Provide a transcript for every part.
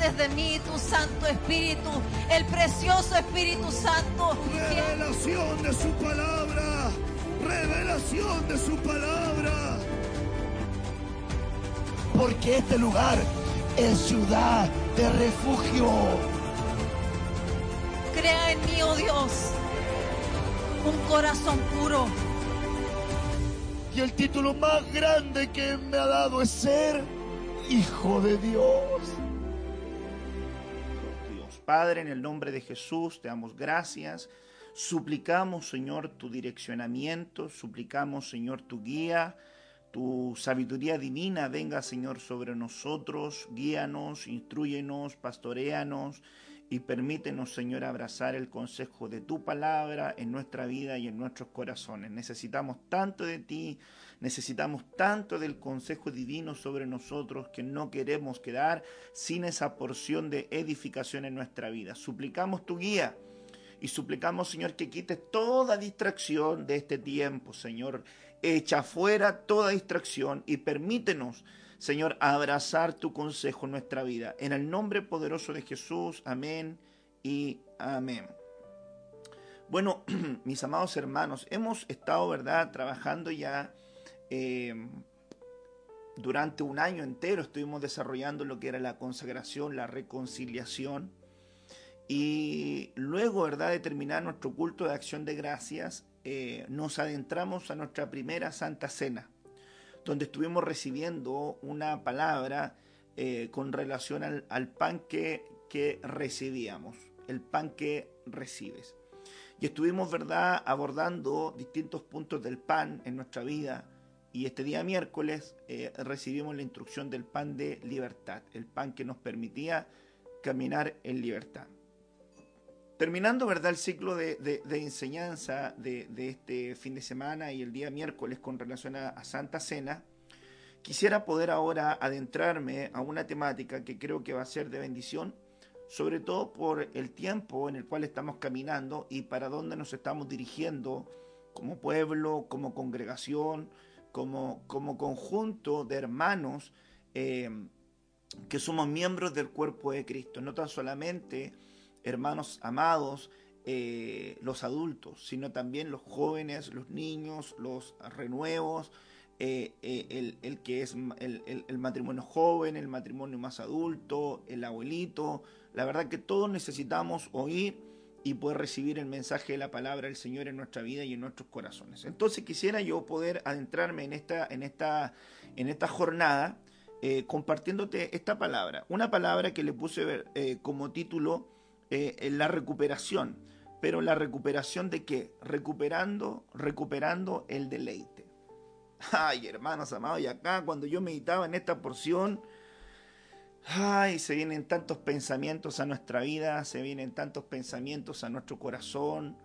partes de mí tu Santo Espíritu, el precioso Espíritu Santo. Revelación de su palabra, revelación de su palabra. Porque este lugar es ciudad de refugio. Crea en mí, oh Dios, un corazón puro. Y el título más grande que me ha dado es ser hijo de Dios. Padre, en el nombre de Jesús, te damos gracias. Suplicamos, Señor, tu direccionamiento, suplicamos, Señor, tu guía, tu sabiduría divina venga, Señor, sobre nosotros, guíanos, instruyenos, pastoreanos y permítenos, Señor, abrazar el consejo de tu palabra en nuestra vida y en nuestros corazones. Necesitamos tanto de ti, necesitamos tanto del consejo divino sobre nosotros que no queremos quedar sin esa porción de edificación en nuestra vida. Suplicamos tu guía. Y suplicamos, Señor, que quites toda distracción de este tiempo, Señor. Echa fuera toda distracción y permítenos, Señor, abrazar tu consejo en nuestra vida. En el nombre poderoso de Jesús, amén y amén. Bueno, mis amados hermanos, hemos estado, ¿verdad?, trabajando ya eh, durante un año entero, estuvimos desarrollando lo que era la consagración, la reconciliación. Y luego, ¿verdad?, de terminar nuestro culto de acción de gracias, eh, nos adentramos a nuestra primera Santa Cena donde estuvimos recibiendo una palabra eh, con relación al, pan que, que, recibíamos, el pan que recibes. Y estuvimos, ¿verdad?, abordando distintos puntos del pan en nuestra vida. Y este día miércoles eh, recibimos la instrucción del pan de libertad, el pan que nos permitía caminar en libertad. Terminando, ¿verdad?, el ciclo de, enseñanza de, este fin de semana y el día miércoles con relación a, Santa Cena, quisiera poder ahora adentrarme a una temática que creo que va a ser de bendición, sobre todo por el tiempo en el cual estamos caminando y para dónde nos estamos dirigiendo como pueblo, como congregación, como, como conjunto de hermanos eh, que somos miembros del cuerpo de Cristo, no tan solamente hermanos amados, eh, los adultos, sino también los jóvenes, los niños, los renuevos, eh, eh, el, que es el, matrimonio joven, el matrimonio más adulto, el abuelito. La verdad que todos necesitamos oír y poder recibir el mensaje de la palabra del Señor en nuestra vida y en nuestros corazones. Entonces quisiera yo poder adentrarme en esta, en esta, en esta jornada compartiéndote esta palabra. Una palabra que le puse como título eh, la recuperación. Pero la recuperación de qué? Recuperando, recuperando el deleite. Ay, hermanos amados, y acá cuando yo meditaba en esta porción, ay, se vienen tantos pensamientos a nuestra vida, se vienen tantos pensamientos a nuestro corazón.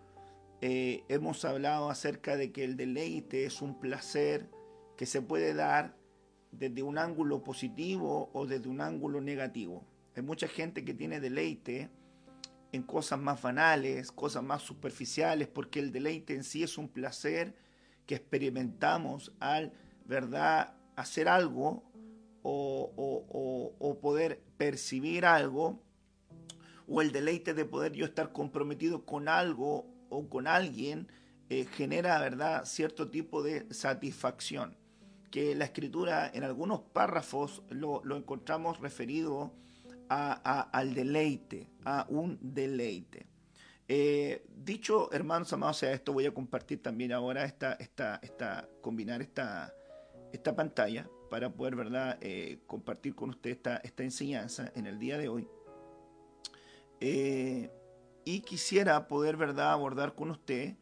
Eh, hemos hablado acerca de que el deleite es un placer que se puede dar desde un ángulo positivo o desde un ángulo negativo. Hay mucha gente que tiene deleite en cosas más banales, cosas más superficiales, porque el deleite en sí es un placer que experimentamos al, ¿verdad?, hacer algo o, poder percibir algo, o el deleite de poder yo estar comprometido con algo o con alguien, eh, genera, ¿verdad?, cierto tipo de satisfacción, que la escritura en algunos párrafos lo, encontramos referido al deleite, a un deleite. Eh, dicho, hermanos amados, sea esto, voy a compartir también ahora esta, esta, esta combinar esta, esta pantalla para poder, ¿verdad?, eh, compartir con usted esta, esta enseñanza en el día de hoy. Eh, y quisiera poder, ¿verdad?, abordar con usted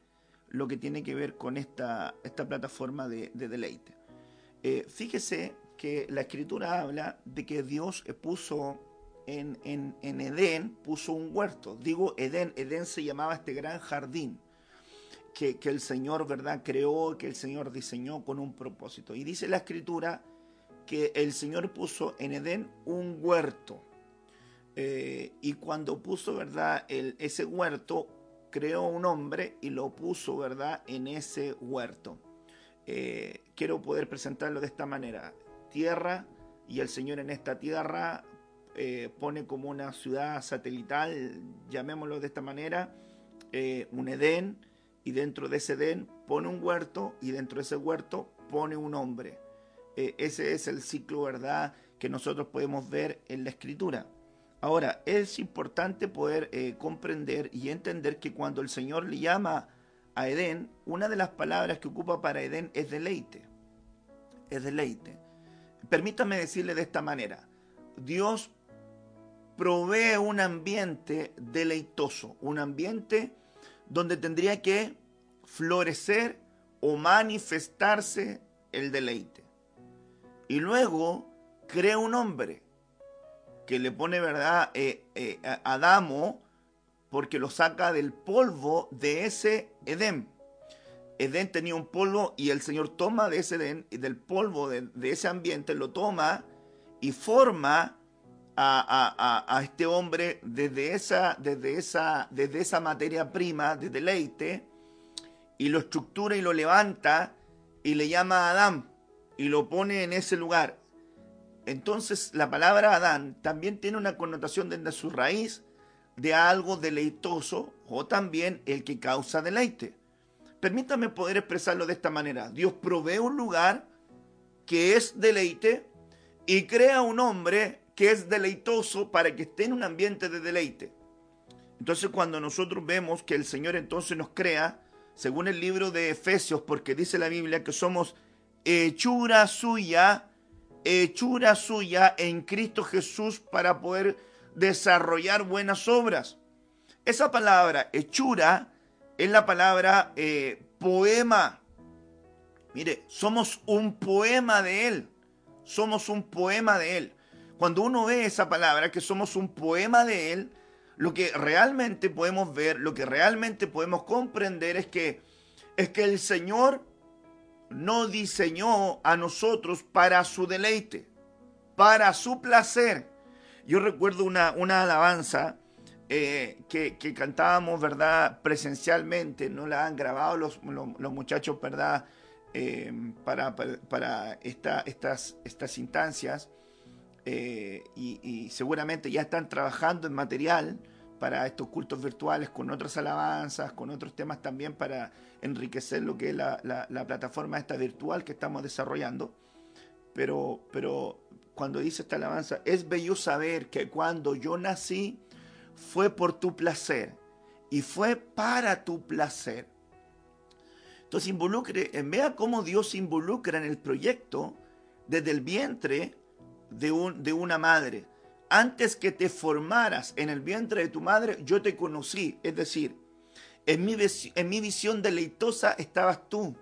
lo que tiene que ver con esta, esta plataforma de, de deleite. fíjese que la escritura habla de que Dios puso en, en, Edén puso un huerto. Digo Edén, Edén se llamaba este gran jardín que, el Señor, ¿verdad?, creó, que el Señor diseñó con un propósito. Y dice la escritura que el Señor puso en Edén un huerto. Eh, y cuando puso, ¿verdad?, ese huerto, creó un hombre y lo puso, ¿verdad?, en ese huerto. Eh, quiero poder presentarlo de esta manera. Tierra y el Señor en esta tierra eh, pone como una ciudad satelital, llamémoslo de esta manera, un Edén, y dentro de ese Edén pone un huerto, y dentro de ese huerto pone un hombre. Eh, ese es el ciclo, ¿verdad?, que nosotros podemos ver en la escritura. Ahora, es importante poder comprender y entender que cuando el Señor le llama a Edén, una de las palabras que ocupa para Edén es deleite. Es deleite. Permítame decirle de esta manera. Dios provee un ambiente deleitoso, un ambiente donde tendría que florecer o manifestarse el deleite. Y luego crea un hombre que le pone, ¿verdad?, eh, eh, Adamo, porque lo saca del polvo de ese Edén. Edén tenía un polvo y el Señor toma de ese Edén y del polvo de, ese ambiente, lo toma y forma a, este hombre desde esa, desde, esa, desde esa materia prima de deleite y lo estructura y lo levanta y le llama a Adán y lo pone en ese lugar. Entonces la palabra Adán también tiene una connotación desde su raíz de algo deleitoso o también el que causa deleite. Permítame poder expresarlo de esta manera. Dios provee un lugar que es deleite y crea un hombre que es deleitoso para que esté en un ambiente de deleite. Entonces cuando nosotros vemos que el Señor entonces nos crea, según el libro de Efesios, porque dice la Biblia que somos hechura suya, hechura suya en Cristo Jesús para poder desarrollar buenas obras. Esa palabra hechura es la palabra eh, poema. Mire, somos un poema de Él. Somos un poema de Él. Cuando uno ve esa palabra, que somos un poema de Él, lo que realmente podemos ver, lo que realmente podemos comprender es que, es que el Señor no diseñó a nosotros para su deleite, para su placer. Yo recuerdo una, una alabanza eh, que, cantábamos, ¿verdad? Presencialmente, no la han grabado los, muchachos, ¿verdad? Eh, para, para, estas, estas instancias. Eh, y, seguramente ya están trabajando en material para estos cultos virtuales con otras alabanzas, con otros temas también para enriquecer lo que es la, la plataforma esta virtual que estamos desarrollando. Pero, pero cuando dice esta alabanza, es bello saber que cuando yo nací fue por tu placer y fue para tu placer. Entonces involucre, vea cómo Dios se involucra en el proyecto desde el vientre de, un, de una madre. Antes que te formaras en el vientre de tu madre, yo te conocí. Es decir, en mi, en mi visión deleitosa estabas tú.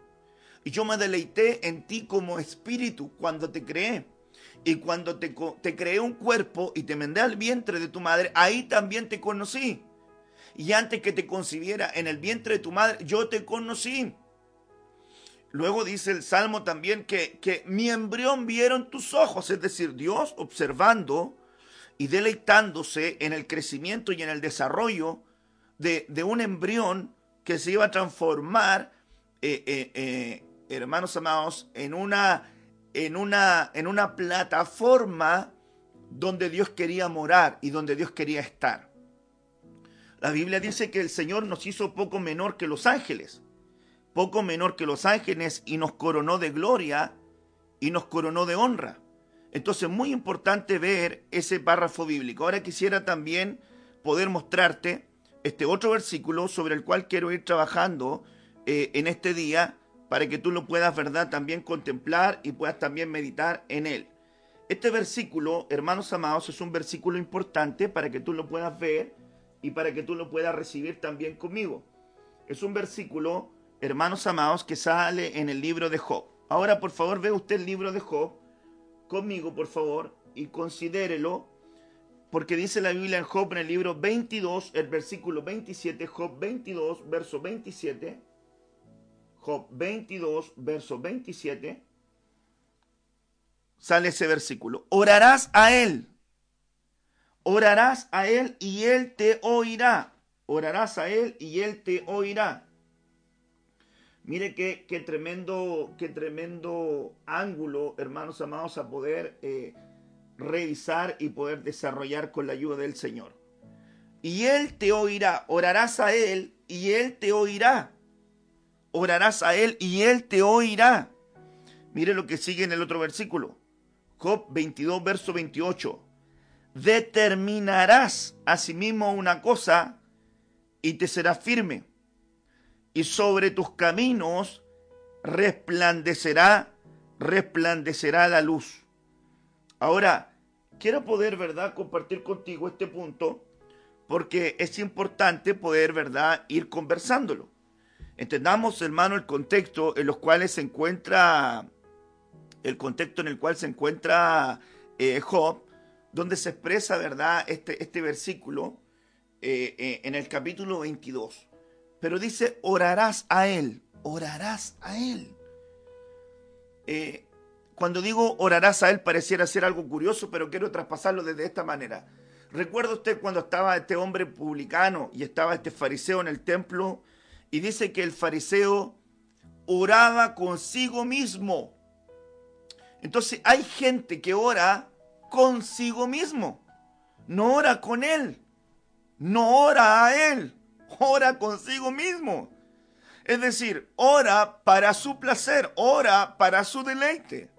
Y yo me deleité en ti como espíritu cuando te creé. Y cuando te, creé un cuerpo y te mandé al vientre de tu madre, ahí también te conocí. Y antes que te concibiera en el vientre de tu madre, yo te conocí. Luego dice el Salmo también que, que mi embrión vieron tus ojos, es decir, Dios observando y deleitándose en el crecimiento y en el desarrollo de, un embrión que se iba a transformar, eh, eh, eh, hermanos amados, en una en una, en una plataforma donde Dios quería morar y donde Dios quería estar. La Biblia dice que el Señor nos hizo poco menor que los ángeles, poco menor que los ángeles y nos coronó de gloria y nos coronó de honra. Entonces, muy importante ver ese párrafo bíblico. Ahora quisiera también poder mostrarte este otro versículo sobre el cual quiero ir trabajando eh, en este día para que tú lo puedas, ¿verdad?, también contemplar y puedas también meditar en él. Este versículo, hermanos amados, es un versículo importante para que tú lo puedas ver y para que tú lo puedas recibir también conmigo. Es un versículo, hermanos amados, que sale en el libro de Job. Ahora, por favor, ve usted el libro de Job conmigo, por favor, y considérelo, porque dice la Biblia en Job en el libro 22, el versículo 27, Job 22, verso 27. Job 22, verso 27, sale ese versículo. Orarás a Él. Orarás a Él y Él te oirá. Orarás a Él y Él te oirá. Mire qué, tremendo, qué tremendo ángulo, hermanos amados, a poder eh, revisar y poder desarrollar con la ayuda del Señor. Y Él te oirá, orarás a Él y Él te oirá. Orarás a Él y Él te oirá. Mire lo que sigue en el otro versículo. Job 22, verso 28. Determinarás asimismo una cosa y te será firme. Y sobre tus caminos resplandecerá, resplandecerá la luz. Ahora, quiero poder, ¿verdad?, compartir contigo este punto porque es importante poder, ¿verdad?, ir conversándolo. Entendamos, hermano, el contexto en los cuales se encuentra, el contexto en el cual se encuentra eh, Job, donde se expresa, ¿verdad?, este, este versículo eh, eh, en el capítulo 22. Pero dice, orarás a él, orarás a él. cuando digo orarás a él pareciera ser algo curioso, pero quiero traspasarlo desde esta manera. ¿Recuerda usted cuando estaba este hombre publicano y estaba este fariseo en el templo? Y dice que el fariseo oraba consigo mismo. Entonces hay gente que ora consigo mismo. No ora con él. No ora a él. Ora consigo mismo. Es decir, ora para su placer, ora para su deleite.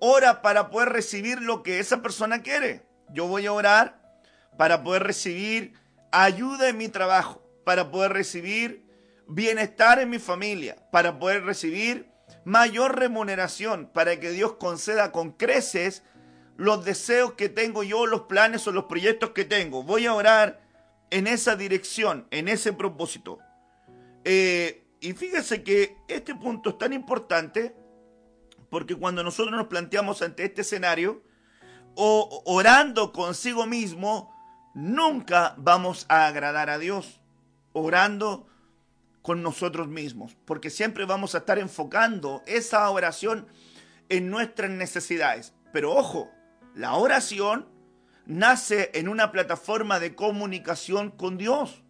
Ora para poder recibir lo que esa persona quiere. Yo voy a orar para poder recibir ayuda en mi trabajo, para poder recibir bienestar en mi familia, para poder recibir mayor remuneración, para que Dios conceda con creces los deseos que tengo yo, los planes o los proyectos que tengo. Voy a orar en esa dirección, en ese propósito. Eh, y fíjese que este punto es tan importante porque cuando nosotros nos planteamos ante este escenario, o orando consigo mismo, nunca vamos a agradar a Dios orando con nosotros mismos, porque siempre vamos a estar enfocando esa oración en nuestras necesidades. Pero ojo, la oración nace en una plataforma de comunicación con Dios.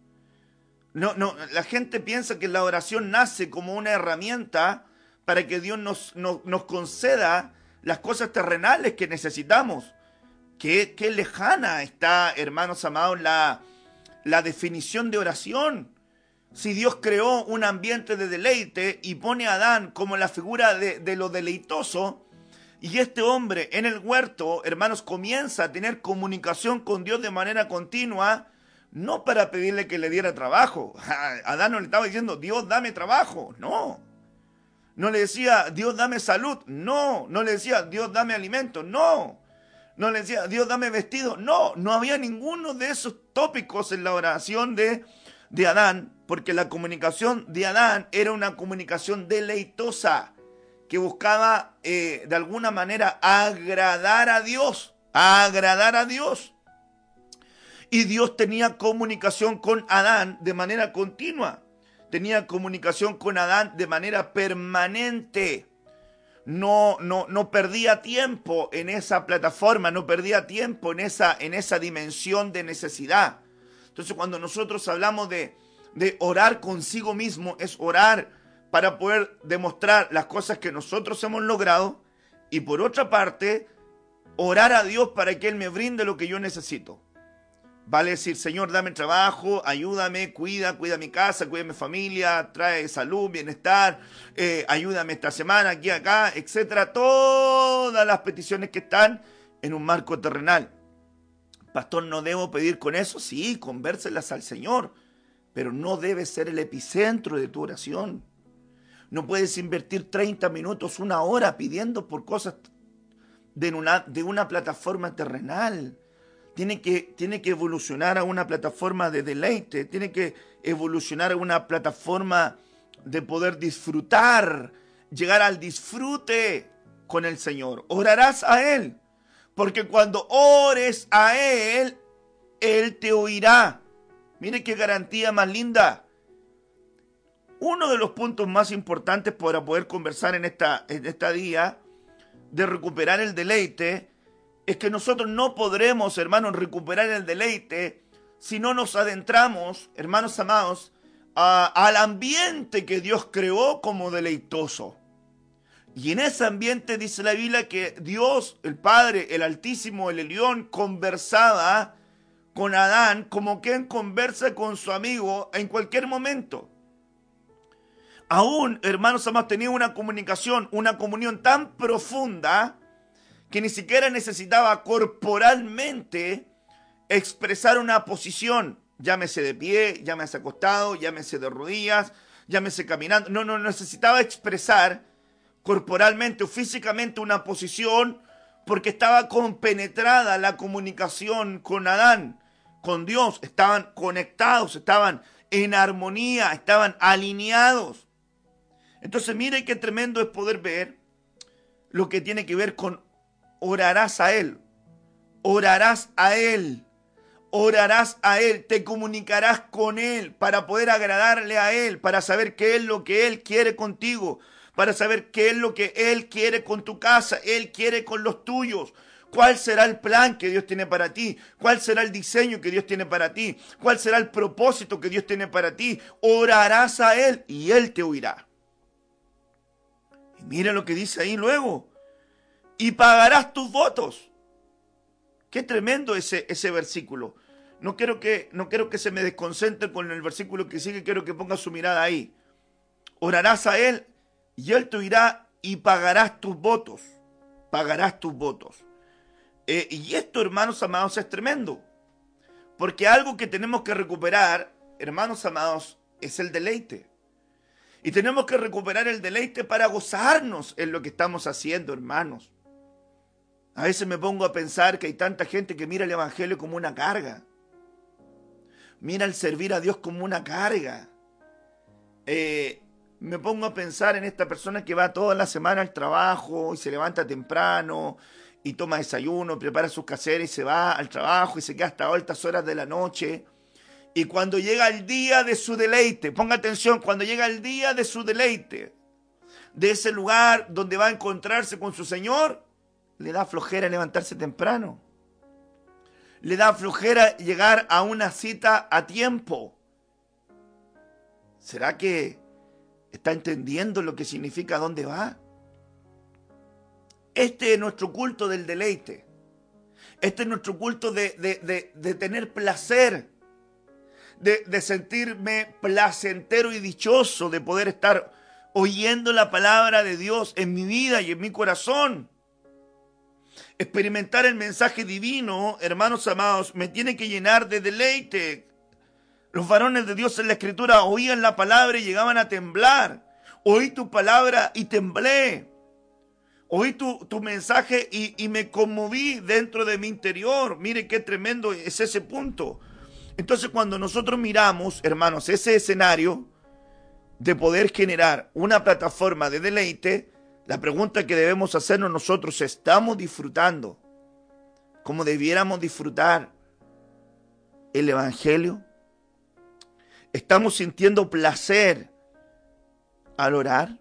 No, no, la gente piensa que la oración nace como una herramienta para que Dios nos, nos conceda las cosas terrenales que necesitamos. Qué, lejana está, hermanos amados, la, la definición de oración. Si Dios creó un ambiente de deleite y pone a Adán como la figura de, de, lo deleitoso, y este hombre en el huerto, hermanos, comienza a tener comunicación con Dios de manera continua, no para pedirle que le diera trabajo. Adán no le estaba diciendo, Dios, dame trabajo. No. No le decía, Dios, dame salud. No. No le decía, Dios, dame alimento. No. No le decía, Dios dame vestido. No, no había ninguno de esos tópicos en la oración de, de Adán, porque la comunicación de Adán era una comunicación deleitosa, que buscaba eh, de alguna manera agradar a Dios, agradar a Dios. Y Dios tenía comunicación con Adán de manera continua, tenía comunicación con Adán de manera permanente no, no, no perdía tiempo en esa plataforma, no perdía tiempo en esa, en esa dimensión de necesidad. Entonces cuando nosotros hablamos de, de orar consigo mismo, es orar para poder demostrar las cosas que nosotros hemos logrado y por otra parte, orar a Dios para que Él me brinde lo que yo necesito. Vale decir, Señor, dame trabajo, ayúdame, cuida, cuida mi casa, cuida mi familia, trae salud, bienestar, eh, ayúdame esta semana, aquí, acá, etcétera. Todas las peticiones que están en un marco terrenal. Pastor, ¿no debo pedir con eso? Sí, convérselas al Señor, pero no debe ser el epicentro de tu oración. No puedes invertir 30 minutos, una hora pidiendo por cosas de una, de una plataforma terrenal tiene que, tiene que evolucionar a una plataforma de deleite, tiene que evolucionar a una plataforma de poder disfrutar, llegar al disfrute con el Señor. Orarás a Él, porque cuando ores a Él, Él te oirá. Mire qué garantía más linda. Uno de los puntos más importantes para poder conversar en esta, en esta día de recuperar el deleite es que nosotros no podremos, hermanos, recuperar el deleite si no nos adentramos, hermanos amados, al ambiente que Dios creó como deleitoso. Y en ese ambiente dice la Biblia que Dios, el Padre, el Altísimo, el Elión, conversaba con Adán como quien conversa con su amigo en cualquier momento. Aún, hermanos, hemos tenido una comunicación, una comunión tan profunda que ni siquiera necesitaba corporalmente expresar una posición, llámese de pie, llámese acostado, llámese de rodillas, llámese caminando. No, no necesitaba expresar corporalmente o físicamente una posición porque estaba compenetrada la comunicación con Adán, con Dios, estaban conectados, estaban en armonía, estaban alineados. Entonces mire qué tremendo es poder ver lo que tiene que ver con orarás a Él, orarás a Él, orarás a Él, te comunicarás con Él para poder agradarle a Él, para saber qué es lo que Él quiere contigo, para saber qué es lo que Él quiere con tu casa, Él quiere con los tuyos. ¿Cuál será el plan que Dios tiene para ti? ¿Cuál será el diseño que Dios tiene para ti? ¿Cuál será el propósito que Dios tiene para ti? Orarás a Él y Él te oirá. Mira lo que dice ahí luego. Y pagarás tus votos. Qué tremendo ese, ese versículo. No quiero, que, no quiero que se me desconcentre con el versículo que sigue, quiero que ponga su mirada ahí. Orarás a Él y Él te oirá y pagarás tus votos. Pagarás tus votos. Eh, y esto, hermanos amados, es tremendo. Porque algo que tenemos que recuperar, hermanos amados, es el deleite. Y tenemos que recuperar el deleite para gozarnos en lo que estamos haciendo, hermanos. A veces me pongo a pensar que hay tanta gente que mira el Evangelio como una carga. Mira el servir a Dios como una carga. Eh, me pongo a pensar en esta persona que va toda la semana al trabajo y se levanta temprano y toma desayuno, prepara sus caseras y se va al trabajo y se queda hasta altas horas de la noche. Y cuando llega el día de su deleite, ponga atención, cuando llega el día de su deleite, de ese lugar donde va a encontrarse con su Señor, le da flojera levantarse temprano. Le da flojera llegar a una cita a tiempo. ¿Será que ¿Está entendiendo lo que significa dónde va? Este es nuestro culto del deleite. Este es nuestro culto de, tener placer, de, sentirme placentero y dichoso de poder estar oyendo la palabra de Dios en mi vida y en mi corazón. Experimentar el mensaje divino, hermanos amados, me tiene que llenar de deleite, los varones de Dios en la escritura oían la palabra y llegaban a temblar. Oí tu palabra y temblé. Oí tu, mensaje y, y, me conmoví dentro de mi interior. Mire qué tremendo es ese punto. Entonces cuando nosotros miramos, hermanos, ese escenario de poder generar una plataforma de deleite, la pregunta que debemos hacernos nosotros, ¿estamos disfrutando como debiéramos disfrutar el Evangelio? ¿Estamos sintiendo placer al orar?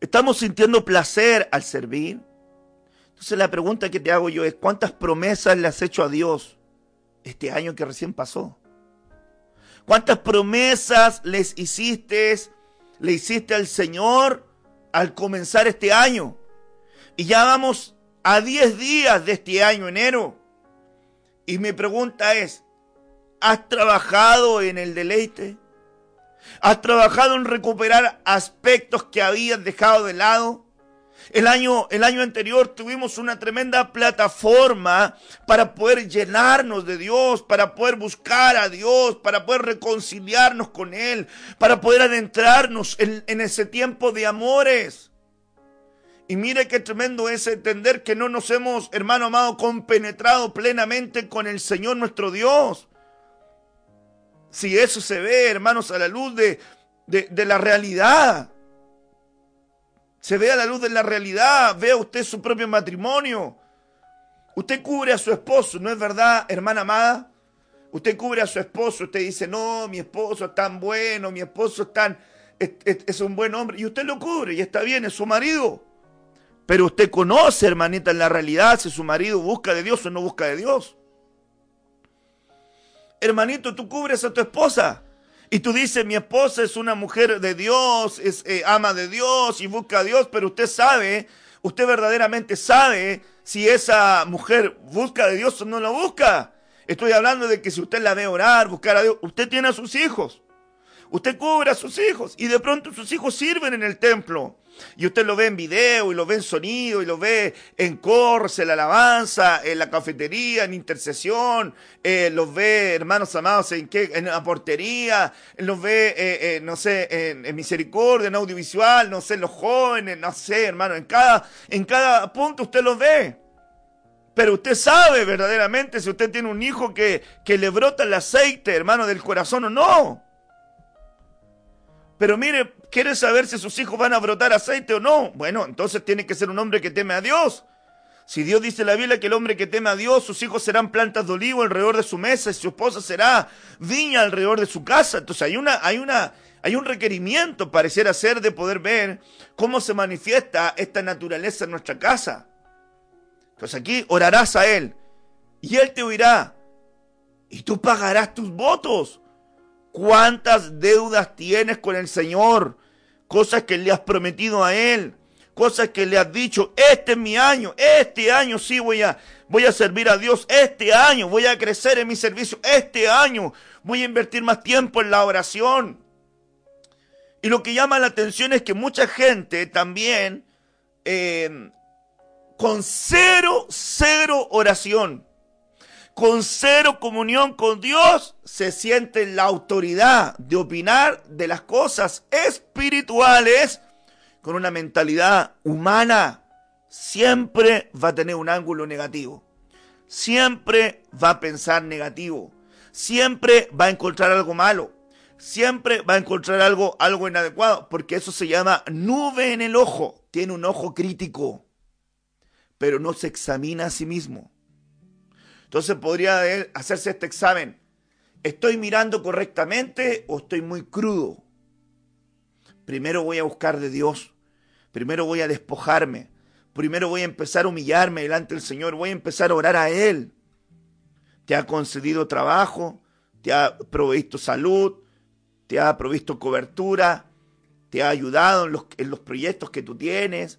¿Estamos sintiendo placer al servir? Entonces la pregunta que te hago yo es, ¿cuántas promesas le has hecho a Dios este año que recién pasó? ¿Cuántas promesas les hiciste, le hiciste al Señor al comenzar este año? Y ya vamos a 10 días de este año, enero. Y mi pregunta es, ¿Has trabajado en el deleite? ¿Has trabajado en recuperar aspectos que habías dejado de lado? El año, el año anterior tuvimos una tremenda plataforma para poder llenarnos de Dios, para poder buscar a Dios, para poder reconciliarnos con Él, para poder adentrarnos en, en ese tiempo de amores. Y mire qué tremendo es entender que no nos hemos, hermano amado, compenetrado plenamente con el Señor nuestro Dios. Si eso se ve, hermanos, a la luz de, de, la realidad. Se ve a la luz de la realidad. Vea usted su propio matrimonio. Usted cubre a su esposo, ¿no es verdad, hermana amada? Usted cubre a su esposo, usted dice, no, mi esposo es tan bueno, mi esposo es tan, es, es, un buen hombre, y usted lo cubre, y está bien, es su marido. Pero usted conoce, hermanita, en la realidad si su marido busca de Dios o no busca de Dios hermanito, tú cubres a tu esposa. Y tú dices, mi esposa es una mujer de Dios, es eh, ama de Dios y busca a Dios, pero usted sabe, usted verdaderamente sabe si esa mujer busca de Dios o no lo busca. Estoy hablando de que si usted la ve orar, buscar a Dios, usted tiene a sus hijos. Usted cubre a sus hijos y de pronto sus hijos sirven en el templo. Y usted lo ve en video y lo ve en sonido y lo ve en corse, en la alabanza, en la cafetería, en intercesión, eh, los ve, hermanos amados, en, qué, en la portería, los ve, eh, eh, no sé, en, misericordia, en audiovisual, no sé, en los jóvenes, no sé, hermano, en cada, en cada punto usted los ve. Pero usted sabe verdaderamente si usted tiene un hijo que, que le brota el aceite, hermano, del corazón o no. Pero mire, ¿quiere saber si sus hijos van a brotar aceite o no? Bueno, entonces tiene que ser un hombre que teme a Dios. Si Dios dice en la Biblia que el hombre que teme a Dios, sus hijos serán plantas de olivo alrededor de su mesa y su esposa será viña alrededor de su casa. Entonces hay una, hay una, hay un requerimiento, pareciera ser, de poder ver cómo se manifiesta esta naturaleza en nuestra casa. Entonces aquí orarás a Él y Él te oirá y tú pagarás tus votos. ¿Cuántas deudas tienes con el Señor? Cosas que le has prometido a Él. Cosas que le has dicho, este es mi año, este año sí voy a, voy a servir a Dios, este año voy a crecer en mi servicio, este año voy a invertir más tiempo en la oración. Y lo que llama la atención es que mucha gente también, eh, con cero, cero oración, con cero comunión con Dios, se siente la autoridad de opinar de las cosas espirituales con una mentalidad humana. Siempre va a tener un ángulo negativo. Siempre va a pensar negativo. Siempre va a encontrar algo malo. Siempre va a encontrar algo, algo inadecuado. Porque eso se llama nube en el ojo. Tiene un ojo crítico. Pero no se examina a sí mismo. Entonces podría hacerse este examen. ¿Estoy mirando correctamente o estoy muy crudo? Primero voy a buscar de Dios. Primero voy a despojarme. Primero voy a empezar a humillarme delante del Señor. Voy a empezar a orar a Él. Te ha concedido trabajo. Te ha provisto salud. Te ha provisto cobertura. Te ha ayudado en los, en los proyectos que tú tienes.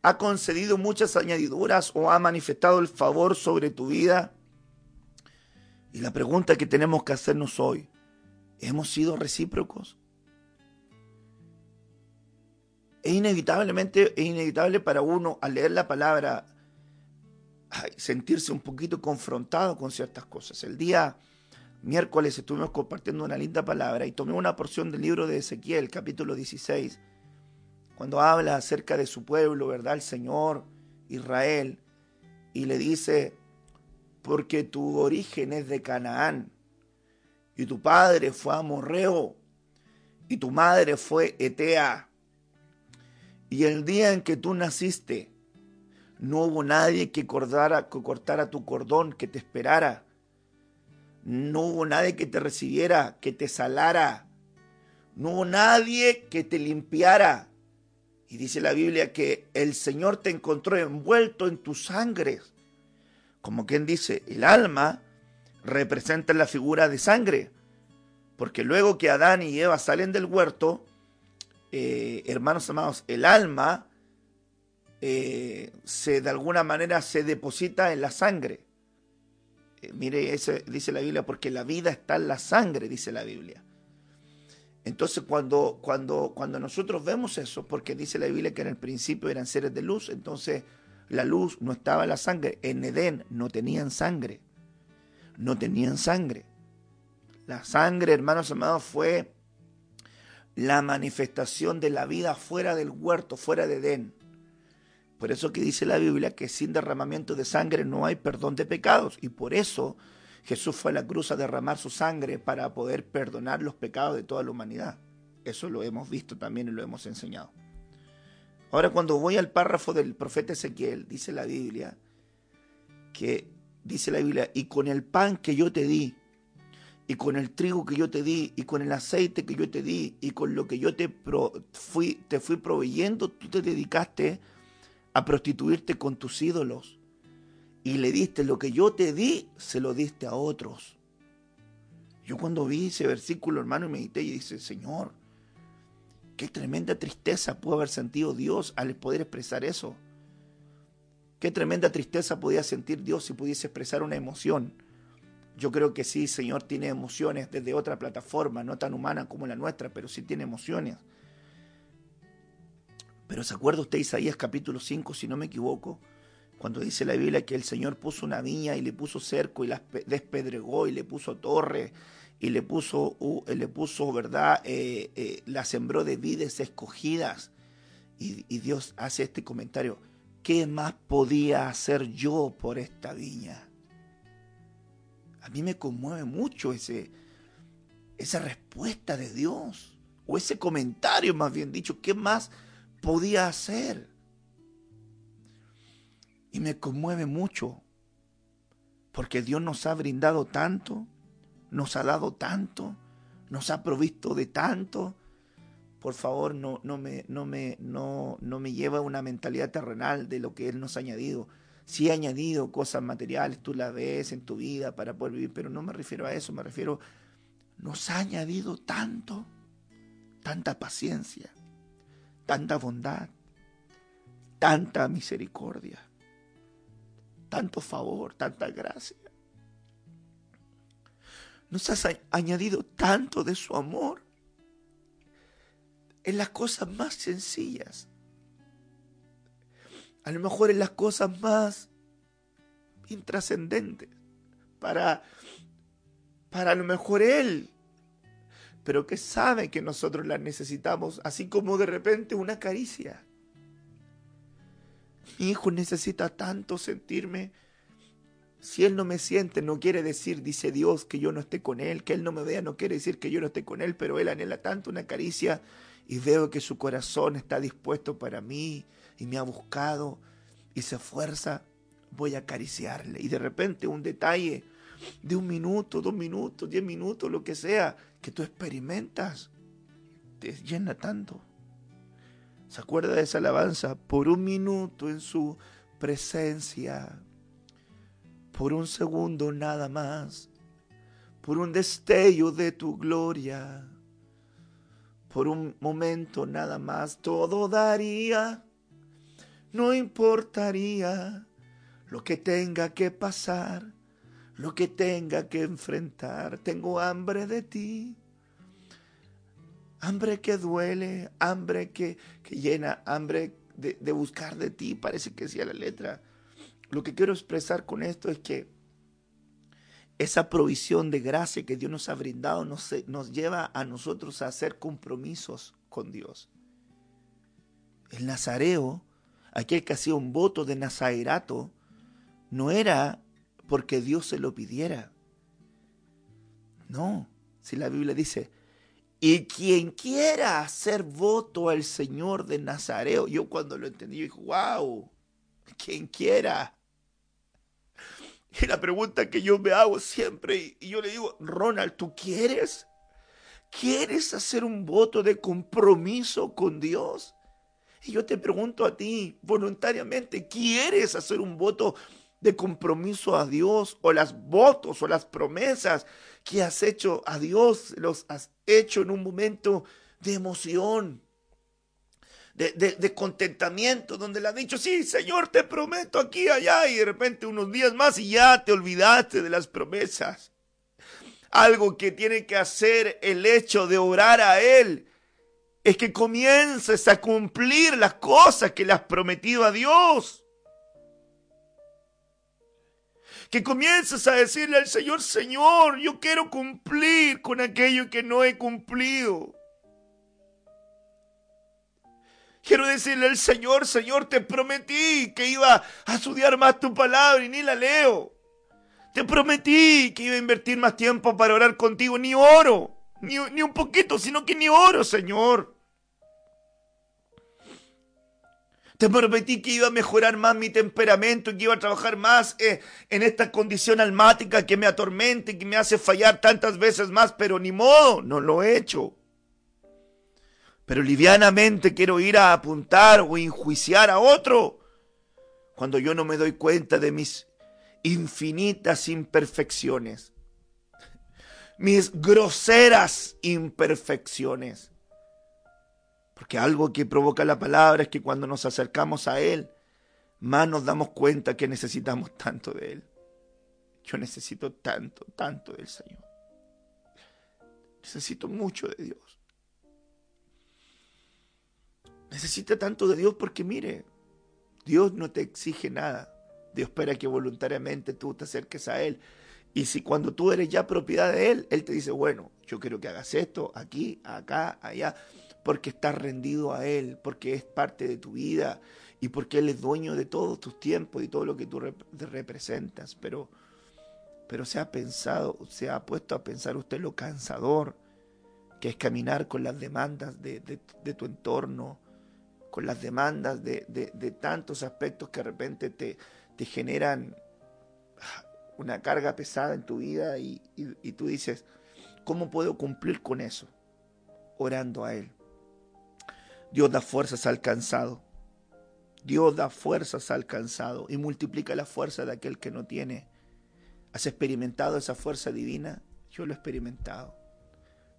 Ha concedido muchas añadiduras o ha manifestado el favor sobre tu vida. Y la pregunta que tenemos que hacernos hoy, ¿hemos sido recíprocos? Es inevitablemente, es inevitable para uno al leer la palabra sentirse un poquito confrontado con ciertas cosas. El día miércoles estuvimos compartiendo una linda palabra y tomé una porción del libro de Ezequiel, capítulo 16, cuando habla acerca de su pueblo, ¿verdad? El Señor, Israel, y le dice, porque tu origen es de Canaán, y tu padre fue Amorreo, y tu madre fue Etea. Y el día en que tú naciste, no hubo nadie que que cortara tu cordón, que te esperara. No hubo nadie que te recibiera, que te salara. No hubo nadie que te limpiara. Y dice la Biblia que el Señor te encontró envuelto en tus sangres como quien dice, el alma representa la figura de sangre, porque luego que Adán y Eva salen del huerto, eh, hermanos amados, el alma eh, se de alguna manera se deposita en la sangre. Eh, mire, eso dice la Biblia, porque la vida está en la sangre, dice la Biblia. Entonces cuando, cuando, cuando nosotros vemos eso, porque dice la Biblia que en el principio eran seres de luz, entonces la luz no estaba la sangre. En Edén no tenían sangre. No tenían sangre. La sangre, hermanos amados, fue la manifestación de la vida fuera del huerto, fuera de Edén. Por eso que dice la Biblia que sin derramamiento de sangre no hay perdón de pecados. Y por eso Jesús fue a la cruz a derramar su sangre para poder perdonar los pecados de toda la humanidad. Eso lo hemos visto también y lo hemos enseñado. Ahora cuando voy al párrafo del profeta Ezequiel, dice la Biblia, que dice la Biblia, y con el pan que yo te di, y con el trigo que yo te di, y con el aceite que yo te di, y con lo que yo te, fui, te fui proveyendo, tú te dedicaste a prostituirte con tus ídolos. Y le diste lo que yo te di, se lo diste a otros. Yo cuando vi ese versículo, hermano, medité y dije, Señor, qué tremenda tristeza pudo haber sentido Dios al poder expresar eso. Qué tremenda tristeza podía sentir Dios si pudiese expresar una emoción. Yo creo que sí, Señor tiene emociones desde otra plataforma, no tan humana como la nuestra, pero sí tiene emociones. Pero ¿se acuerda usted Isaías capítulo 5, si no me equivoco? Cuando dice la Biblia que el Señor puso una viña y le puso cerco y la despedregó y le puso torre y le puso, le puso ¿verdad? Eh, eh, la sembró de vides escogidas. Y, y Dios hace este comentario, ¿qué más podía hacer yo por esta viña? A mí me conmueve mucho ese, esa respuesta de Dios, o ese comentario más bien dicho, ¿qué más podía hacer? Y me conmueve mucho, porque Dios nos ha brindado tanto, nos ha dado tanto, nos ha provisto de tanto. Por favor, no, no, me, no, me, no, no me lleva a una mentalidad terrenal de lo que Él nos ha añadido. Sí ha añadido cosas materiales, tú las ves en tu vida para poder vivir, pero no me refiero a eso, me refiero, nos ha añadido tanto, tanta paciencia, tanta bondad, tanta misericordia tanto favor, tanta gracia. Nos has añadido tanto de su amor en las cosas más sencillas. A lo mejor en las cosas más intrascendentes. Para, para a lo mejor Él. Pero que sabe que nosotros las necesitamos, así como de repente una caricia. Mi hijo necesita tanto sentirme. Si él no me siente, no quiere decir, dice Dios, que yo no esté con él, que él no me vea, no quiere decir que yo no esté con él, pero él anhela tanto una caricia y veo que su corazón está dispuesto para mí y me ha buscado y se esfuerza, voy a acariciarle. Y de repente un detalle de un minuto, dos minutos, diez minutos, lo que sea, que tú experimentas, te llena tanto. ¿Se acuerda de esa alabanza? Por un minuto en su presencia, por un segundo nada más, por un destello de tu gloria, por un momento nada más, todo daría, no importaría lo que tenga que pasar, lo que tenga que enfrentar, tengo hambre de ti hambre que duele, hambre que, llena, hambre de, buscar de ti, parece que decía la letra. Lo que quiero expresar con esto es que esa provisión de gracia que Dios nos ha brindado nos, lleva a nosotros a hacer compromisos con Dios. El nazareo, aquel que hacía un voto de nazairato, no era porque Dios se lo pidiera. No, si la Biblia dice, y quien quiera hacer voto al Señor de Nazareo, yo cuando lo entendí, dije, wow, quien quiera. Y la pregunta que yo me hago siempre, y yo le digo, Ronald, ¿tú quieres? ¿Quieres hacer un voto de compromiso con Dios? Y yo te pregunto a ti, voluntariamente, ¿quieres hacer un voto de compromiso a Dios o las votos o las promesas que has hecho a Dios, los has hecho en un momento de emoción, de, contentamiento, donde le ha dicho, sí, Señor, te prometo aquí, allá, y de repente unos días más y ya te olvidaste de las promesas. Algo que tiene que hacer el hecho de orar a Él es que comiences a cumplir las cosas que le has prometido a Dios que comiences a decirle al Señor, Señor, yo quiero cumplir con aquello que no he cumplido. Quiero decirle al Señor, Señor, te prometí que iba a estudiar más tu palabra y ni la leo. Te prometí que iba a invertir más tiempo para orar contigo, ni oro, ni, ni un poquito, sino que ni oro, Señor. Te prometí que iba a mejorar más mi temperamento y que iba a trabajar más eh, en esta condición almática que me atormenta y que me hace fallar tantas veces más, pero ni modo, no lo he hecho. Pero livianamente quiero ir a apuntar o enjuiciar a otro cuando yo no me doy cuenta de mis infinitas imperfecciones. mis groseras imperfecciones. Porque algo que provoca la palabra es que cuando nos acercamos a Él, más nos damos cuenta que necesitamos tanto de Él. Yo necesito tanto, tanto del Señor. Necesito mucho de Dios. Necesita tanto de Dios porque mire, Dios no te exige nada. Dios espera que voluntariamente tú te acerques a Él. Y si cuando tú eres ya propiedad de Él, Él te dice, bueno, yo quiero que hagas esto, aquí, acá, allá, porque estás rendido a Él, porque es parte de tu vida y porque Él es dueño de todos tus tiempos y todo lo que tú representas. Pero, pero se ha pensado, se ha puesto a pensar usted lo cansador que es caminar con las demandas de, de tu entorno, con las demandas de, tantos aspectos que de repente te, te, generan una carga pesada en tu vida y, y tú dices, ¿cómo puedo cumplir con eso? Orando a Él. Dios da fuerzas al cansado. Dios da fuerzas al cansado y multiplica la fuerza de aquel que no tiene. ¿Has experimentado esa fuerza divina? Yo lo he experimentado.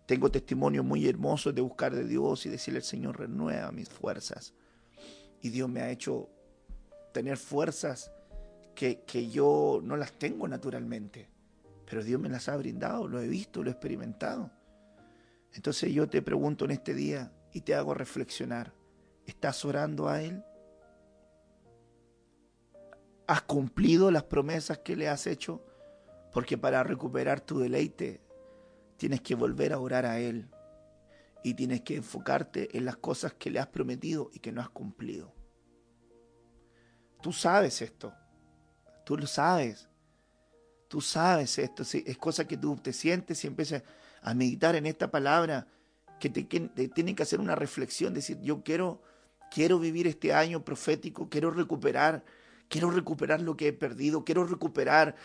Tengo testimonios muy hermosos de buscar de Dios y decirle al Señor, renueva mis fuerzas. Y Dios me ha hecho tener fuerzas que, que yo no las tengo naturalmente. Pero Dios me las ha brindado, lo he visto, lo he experimentado. Entonces yo te pregunto en este día y te hago reflexionar. ¿Estás orando a Él? ¿Has cumplido las promesas que le has hecho? Porque para recuperar tu deleite tienes que volver a orar a Él. Y tienes que enfocarte en las cosas que le has prometido y que no has cumplido. Tú sabes esto, tú lo sabes, tú sabes esto, es cosa que tú te sientes y empiezas a meditar en esta palabra, que te, tienen que hacer una reflexión, decir, yo quiero, quiero vivir este año profético, quiero recuperar, quiero recuperar lo que he perdido, quiero recuperar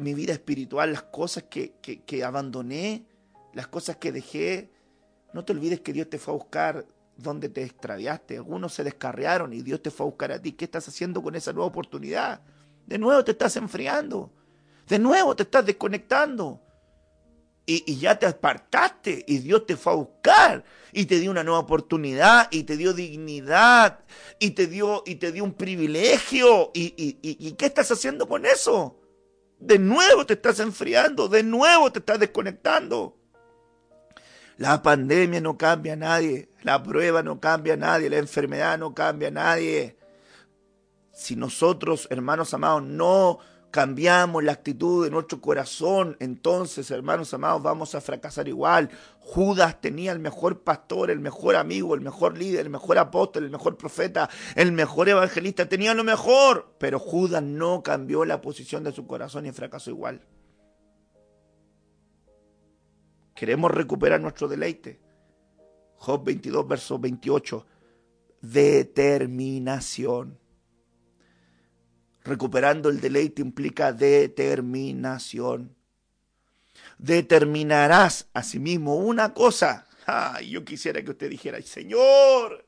mi vida espiritual, las cosas que, que, abandoné, las cosas que dejé. No te olvides que Dios te fue a buscar donde te extraviaste. Algunos se descarriaron y Dios te fue a buscar a ti. ¿Qué estás haciendo con esa nueva oportunidad? De nuevo te estás enfriando. De nuevo te estás desconectando. Y, y, ya te apartaste y Dios te fue a buscar y te dio una nueva oportunidad y te dio dignidad y te dio, y te dio un privilegio. ¿Y, y, y qué estás haciendo con eso? De nuevo te estás enfriando, de nuevo te estás desconectando. La pandemia no cambia a nadie, la prueba no cambia a nadie, la enfermedad no cambia a nadie. Si nosotros, hermanos amados, no cambiamos la actitud de nuestro corazón, entonces, hermanos amados, vamos a fracasar igual. Judas tenía el mejor pastor, el mejor amigo, el mejor líder, el mejor apóstol, el mejor profeta, el mejor evangelista, tenía lo mejor, pero Judas no cambió la posición de su corazón y fracasó igual. Queremos recuperar nuestro deleite. Job 22, verso 28. Determinación. Recuperando el deleite implica determinación. Determinarás a sí mismo una cosa. Yo quisiera que usted dijera, Señor,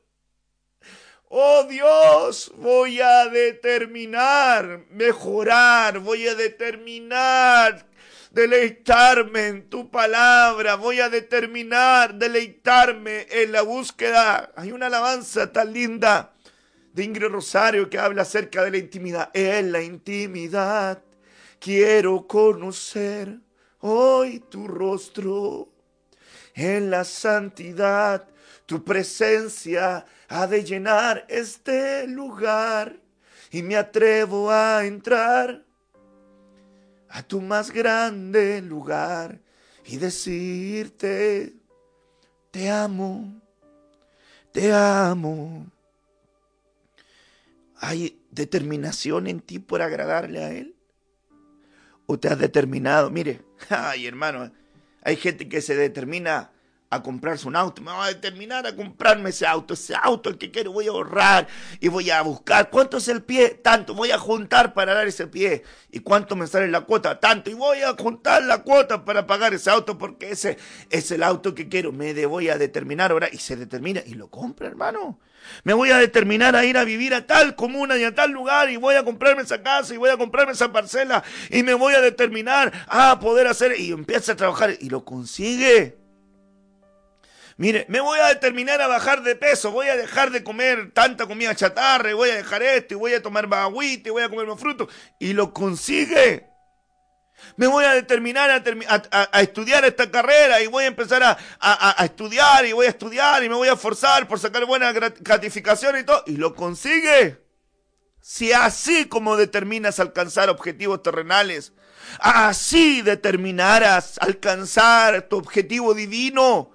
oh Dios, voy a determinar, mejorar, voy a determinar deleitarme en tu palabra, voy a determinar deleitarme en la búsqueda. Hay una alabanza tan linda de Ingrid Rosario que habla acerca de la intimidad. En la intimidad quiero conocer hoy tu rostro. En la santidad tu presencia ha de llenar este lugar y me atrevo a entrar a tu más grande lugar y decirte, te amo, te amo. ¿Hay determinación en ti por agradarle a Él? ¿O te has determinado? Mire, ay hermano, hay gente que se determina a comprarse un auto, me voy a determinar a comprarme ese auto, ese auto el que quiero, voy a ahorrar y voy a buscar cuánto es el pie, tanto, voy a juntar para dar ese pie y cuánto me sale la cuota, tanto, y voy a juntar la cuota para pagar ese auto porque ese es el auto que quiero, me voy a determinar ahora y se determina y lo compra, hermano. Me voy a determinar a ir a vivir a tal comuna y a tal lugar y voy a comprarme esa casa y voy a comprarme esa parcela y me voy a determinar a poder hacer y empieza a trabajar y lo consigue. Mire, me voy a determinar a bajar de peso, voy a dejar de comer tanta comida chatarra, y voy a dejar esto, y voy a tomar más agüita, y voy a comer más frutos, y lo consigue. Me voy a determinar a, estudiar esta carrera y voy a empezar a, estudiar y voy a estudiar y me voy a esforzar por sacar buena gratificación y todo. Y lo consigue. Si así como determinas alcanzar objetivos terrenales, así determinarás alcanzar tu objetivo divino,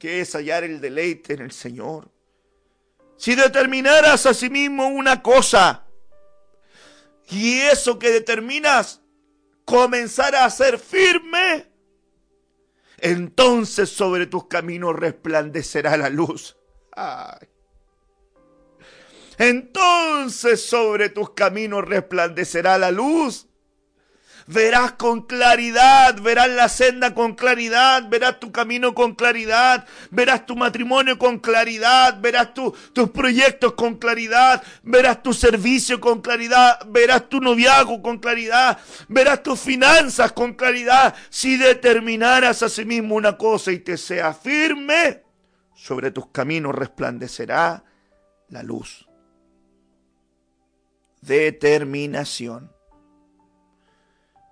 que es hallar el deleite en el Señor. Si determinaras a sí mismo una cosa, y eso que determinas comenzara a ser firme, entonces sobre tus caminos resplandecerá la luz. Entonces sobre tus caminos resplandecerá la luz verás con claridad, verás la senda con claridad, verás tu camino con claridad, verás tu matrimonio con claridad, verás tus proyectos con claridad, verás tu servicio con claridad, verás tu noviazgo con claridad, verás tus finanzas con claridad. Si determinaras a sí mismo una cosa y te sea firme, sobre tus caminos resplandecerá la luz. Determinación.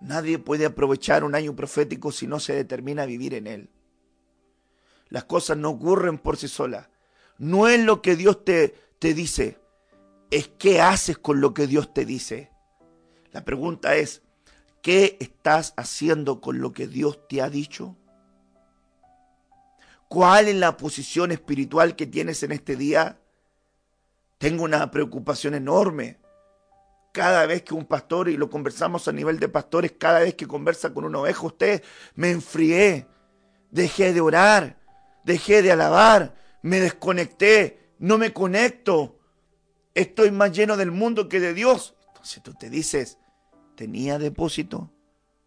Nadie puede aprovechar un año profético si no se determina a vivir en él. Las cosas no ocurren por sí solas. No es lo que Dios te, te dice, es qué haces con lo que Dios te dice. La pregunta es, ¿qué estás haciendo con lo que Dios te ha dicho? ¿Cuál es la posición espiritual que tienes en este día? Tengo una preocupación enorme cada vez que un pastor, y lo conversamos a nivel de pastores, cada vez que conversa con un oveja, usted me enfrié, dejé de orar, dejé de alabar, me desconecté, no me conecto, estoy más lleno del mundo que de Dios. Entonces tú te dices, ¿tenía depósito?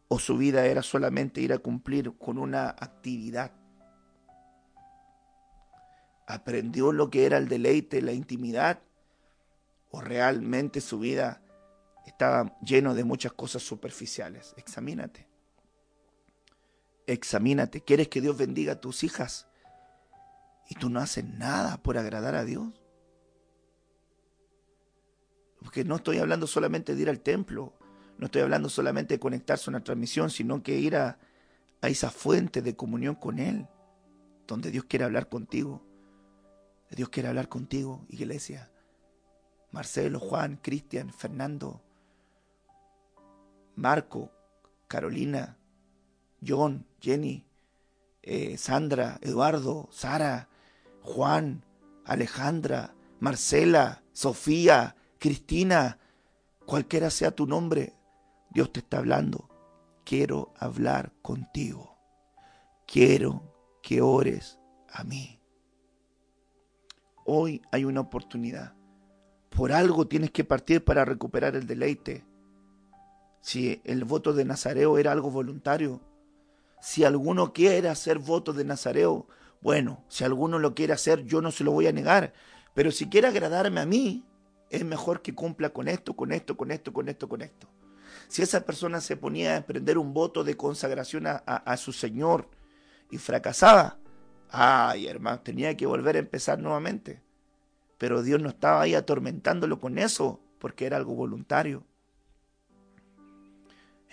¿O su vida era solamente ir a cumplir con una actividad? ¿Aprendió lo que era el deleite, la intimidad? ¿O realmente su vida estaba lleno de muchas cosas superficiales. Examínate. Examínate. ¿Quieres que Dios bendiga a tus hijas? Y tú no haces nada por agradar a Dios. Porque no estoy hablando solamente de ir al templo, no estoy hablando solamente de conectarse a una transmisión, sino que ir a, a esa fuente de comunión con Él, donde Dios quiere hablar contigo. Dios quiere hablar contigo, iglesia. Marcelo, Juan, Cristian, Fernando, Marco, Carolina, John, Jenny, eh, Sandra, Eduardo, Sara, Juan, Alejandra, Marcela, Sofía, Cristina, cualquiera sea tu nombre, Dios te está hablando. Quiero hablar contigo. Quiero que ores a mí. Hoy hay una oportunidad. Por algo tienes que partir para recuperar el deleite si el voto de Nazareo era algo voluntario. Si alguno quiere hacer voto de Nazareo, bueno, si alguno lo quiere hacer, yo no se lo voy a negar. Pero si quiere agradarme a mí, es mejor que cumpla con esto, con esto, con esto, con esto, con esto. Si esa persona se ponía a emprender un voto de consagración a, su Señor y fracasaba, ay hermano, tenía que volver a empezar nuevamente. Pero Dios no estaba ahí atormentándolo con eso, porque era algo voluntario.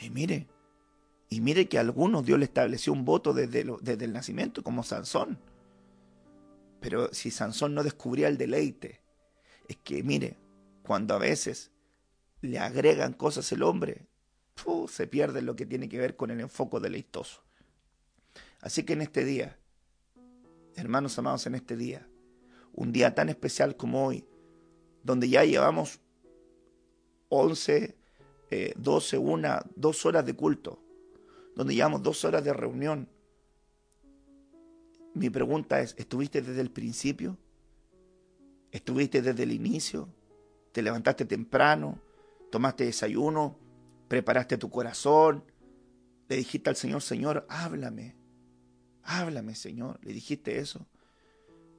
Y mire, y mire que a algunos Dios le estableció un voto desde, desde el nacimiento, como Sansón. Pero si Sansón no descubría el deleite, es que mire, cuando a veces le agregan cosas el hombre, se pierde lo que tiene que ver con el enfoque deleitoso. Así que en este día, hermanos amados, en este día, un día tan especial como hoy, donde ya llevamos 11 12, eh, una, dos horas de culto, donde llevamos dos horas de reunión. mi pregunta es, ¿estuviste desde el principio? ¿Estuviste desde el inicio? ¿Te levantaste temprano? ¿Tomaste desayuno? ¿Preparaste tu corazón? ¿Le dijiste al Señor, Señor, háblame? Háblame, Señor. ¿Le dijiste eso?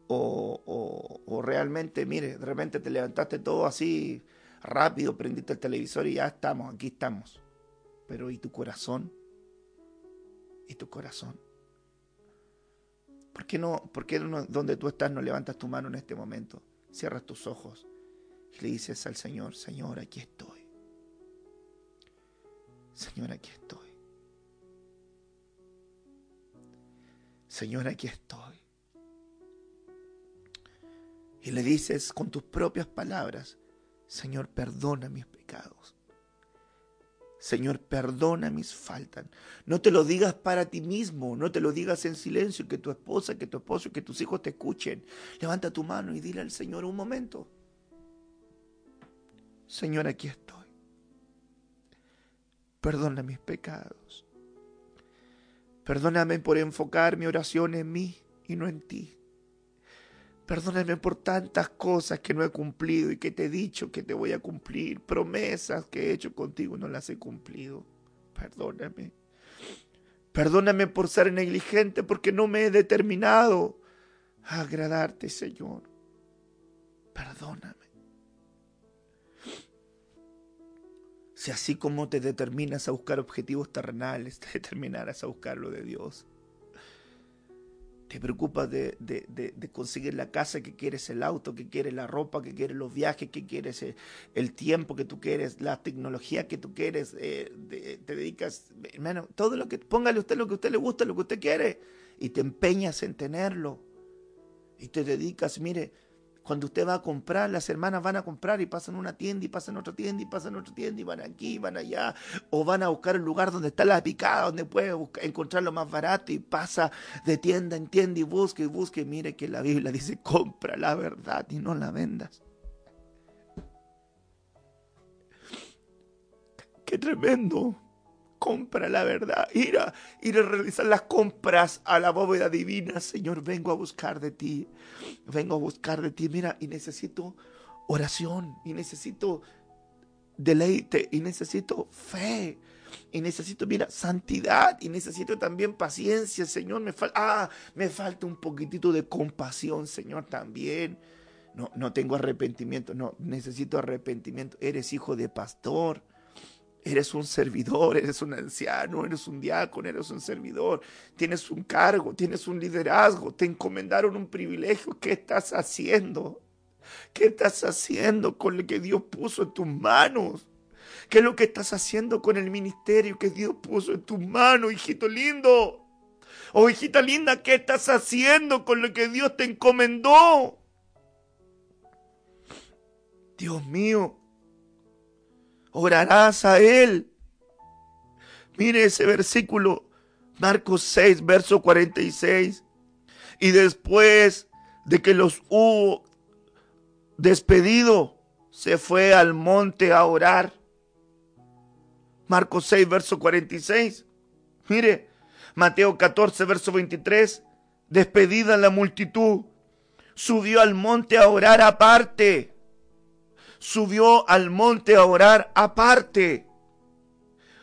O, o, realmente, mire, de repente te levantaste todo así rápido, prendiste el televisor y ya estamos, aquí estamos. Pero ¿y tu corazón? ¿Y tu corazón? ¿Por qué no, por qué donde tú estás no levantas tu mano en este momento? Cierras tus ojos y le dices al Señor, Señor, aquí estoy. Señor, aquí estoy. Señor, aquí estoy. Y le dices con tus propias palabras, Señor, perdona mis pecados. Señor, perdona mis faltas. No te lo digas para ti mismo, no te lo digas en silencio, que tu esposa, que tu esposo, que tus hijos te escuchen. Levanta tu mano y dile al Señor un momento. Señor, aquí estoy. Perdona mis pecados. Perdóname por enfocar mi oración en mí y no en ti. Perdóname por tantas cosas que no he cumplido y que te he dicho que te voy a cumplir. Promesas que he hecho contigo no las he cumplido. Perdóname. Perdóname por ser negligente porque no me he determinado a agradarte, Señor. Perdóname. Si así como te determinas a buscar objetivos terrenales, te determinarás a buscar lo de Dios te preocupas de, conseguir la casa que quieres, el auto que quieres, la ropa que quieres, los viajes que quieres, eh, el, tiempo que tú quieres, la tecnología que tú quieres, eh, te dedicas, hermano, todo lo que, póngale usted lo que a usted le gusta, lo que usted quiere, y te empeñas en tenerlo, y te dedicas, mire, cuando usted va a comprar, las hermanas van a comprar y pasan una tienda y pasan otra tienda y pasan otra tienda y van aquí, van allá, o van a buscar el lugar donde está la picada, donde puede encontrar lo más barato y pasa de tienda en tienda y busca y busca y mire que la Biblia dice, compra la verdad y no la vendas. Qué tremendo compra la verdad, ir a, realizar las compras a la bóveda divina. Señor, vengo a buscar de ti, vengo a buscar de ti. Mira, y necesito oración, y necesito deleite, y necesito fe, y necesito, mira, santidad, y necesito también paciencia, Señor. Me, falta ah, me un poquitito de compasión, Señor, también. No, no tengo arrepentimiento, no, necesito arrepentimiento. Eres hijo de pastor. Eres un servidor, eres un anciano, eres un diácono, eres un servidor, tienes un cargo, tienes un liderazgo, te encomendaron un privilegio. ¿Qué estás haciendo? ¿Qué estás haciendo con lo que Dios puso en tus manos? ¿Qué es lo que estás haciendo con el ministerio que Dios puso en tus manos, hijito lindo? Oh, hijita linda, ¿qué estás haciendo con lo que Dios te encomendó? Dios mío, orarás a Él. Mire ese versículo, Marcos 6, verso 46. Y después de que los hubo despedido, se fue al monte a orar. Marcos 6, verso 46. Mire, Mateo 14, verso 23. Despedida la multitud, subió al monte a orar aparte subió al monte a orar aparte.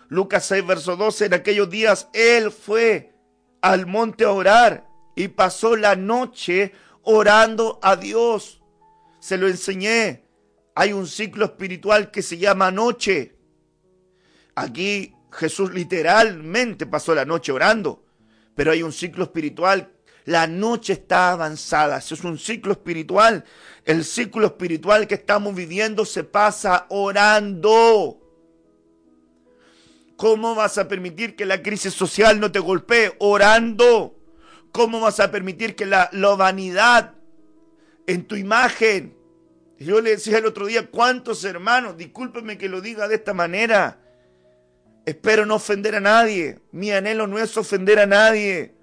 Lucas 6, verso 12, en aquellos días él fue al monte a orar y pasó la noche orando a Dios. Se lo enseñé. Hay un ciclo espiritual que se llama noche. Aquí Jesús literalmente pasó la noche orando, pero hay un ciclo espiritual la noche está avanzada. Eso es un ciclo espiritual. El ciclo espiritual que estamos viviendo se pasa orando. ¿Cómo vas a permitir que la crisis social no te golpee? Orando. ¿Cómo vas a permitir que la, la vanidad en tu imagen? Yo le decía el otro día, ¿cuántos hermanos? Discúlpeme que lo diga de esta manera. Espero no ofender a nadie. Mi anhelo no es ofender a nadie.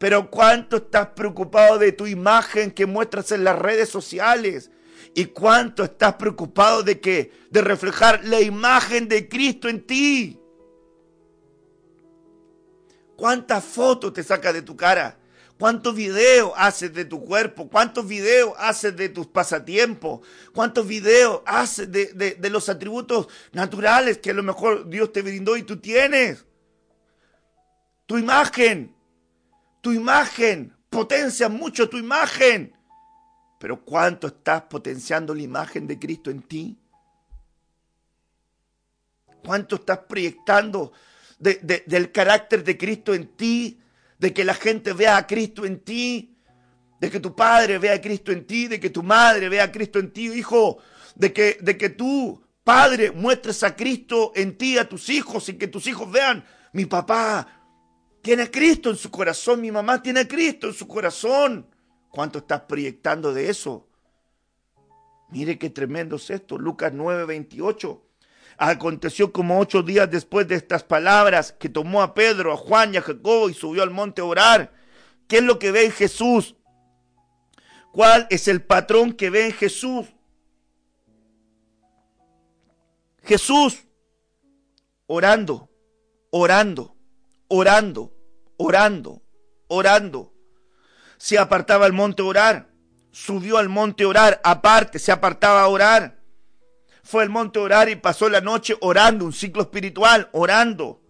Pero cuánto estás preocupado de tu imagen que muestras en las redes sociales. Y cuánto estás preocupado de que de reflejar la imagen de Cristo en ti. ¿Cuántas fotos te sacas de tu cara? ¿Cuántos videos haces de tu cuerpo? ¿Cuántos videos haces de tus pasatiempos? ¿Cuántos videos haces de, de, los atributos naturales que a lo mejor Dios te brindó y tú tienes? Tu imagen, tu imagen, potencia mucho tu imagen. Pero ¿cuánto estás potenciando la imagen de Cristo en ti? ¿Cuánto estás proyectando del carácter de Cristo en ti? de que la gente vea a Cristo en ti, de que tu padre vea a Cristo en ti, de que tu madre vea a Cristo en ti, hijo, de que, de que tú, padre, muestres a Cristo en ti a tus hijos y que tus hijos vean, mi papá tiene a Cristo en su corazón, mi mamá tiene a Cristo en su corazón. ¿Cuánto estás proyectando de eso? Mire qué tremendo es esto, Lucas 9, 28. Aconteció como ocho días después de estas palabras que tomó a Pedro, a Juan y a Jacobo y subió al monte a orar. ¿Qué es lo que ve en Jesús? ¿Cuál es el patrón que ve en Jesús? Jesús orando, orando, orando, orando, orando. Se apartaba al monte a orar, subió al monte a orar, aparte se apartaba a orar fue al monte a orar y pasó la noche orando, un ciclo espiritual, orando.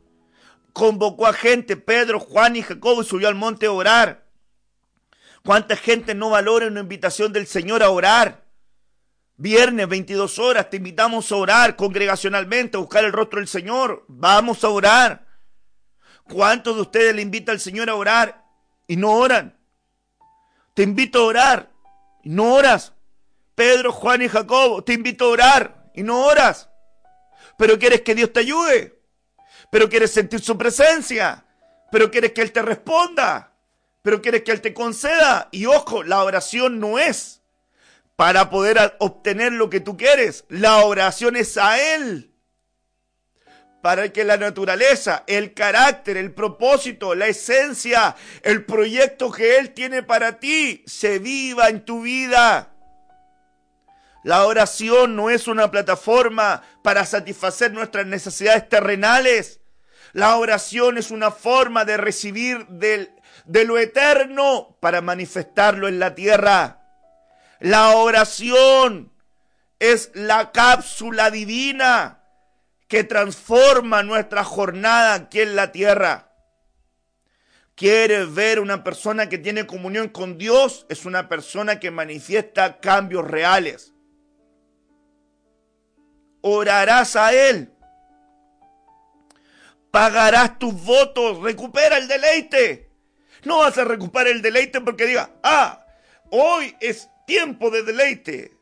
Convocó a gente, Pedro, Juan y Jacobo, y subió al monte a orar. ¿Cuánta gente no valora una invitación del Señor a orar? Viernes, 22 horas, te invitamos a orar congregacionalmente, a buscar el rostro del Señor. Vamos a orar. ¿Cuántos de ustedes le invita al Señor a orar y no oran? Te invito a orar y no oras. Pedro, Juan y Jacobo, te invito a orar y no oras. Pero quieres que Dios te ayude. Pero quieres sentir su presencia. Pero quieres que Él te responda. Pero quieres que Él te conceda. Y ojo, la oración no es para poder obtener lo que tú quieres. La oración es a Él. Para que la naturaleza, el carácter, el propósito, la esencia, el proyecto que Él tiene para ti se viva en tu vida. La oración no es una plataforma para satisfacer nuestras necesidades terrenales. La oración es una forma de recibir del, de lo eterno para manifestarlo en la tierra. La oración es la cápsula divina que transforma nuestra jornada aquí en la tierra. ¿Quieres ver una persona que tiene comunión con Dios? Es una persona que manifiesta cambios reales orarás a Él. Pagarás tus votos, recupera el deleite. No vas a recuperar el deleite porque diga, ah, hoy es tiempo de deleite.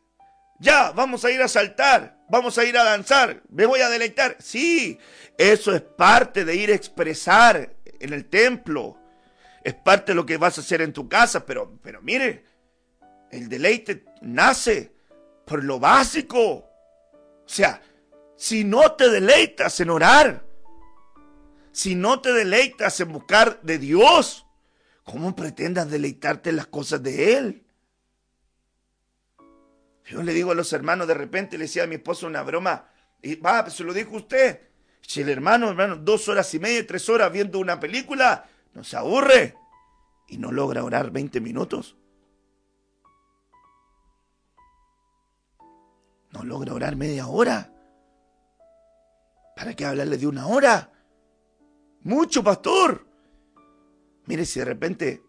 Ya, vamos a ir a saltar, vamos a ir a danzar, me voy a deleitar. Sí, eso es parte de ir a expresar en el templo. Es parte de lo que vas a hacer en tu casa, pero, pero mire, el deleite nace por lo básico. O sea, si no te deleitas en orar, si no te deleitas en buscar de Dios, ¿cómo pretendas deleitarte en las cosas de Él? Yo le digo a los hermanos, de repente le decía a mi esposo una broma, y va, pues se lo dijo usted. Si el hermano, hermano, dos horas y media, tres horas viendo una película, no se aburre y no logra orar 20 minutos. no logra orar media hora. ¿Para qué hablarle de una hora? Mucho, pastor. Mire si de repente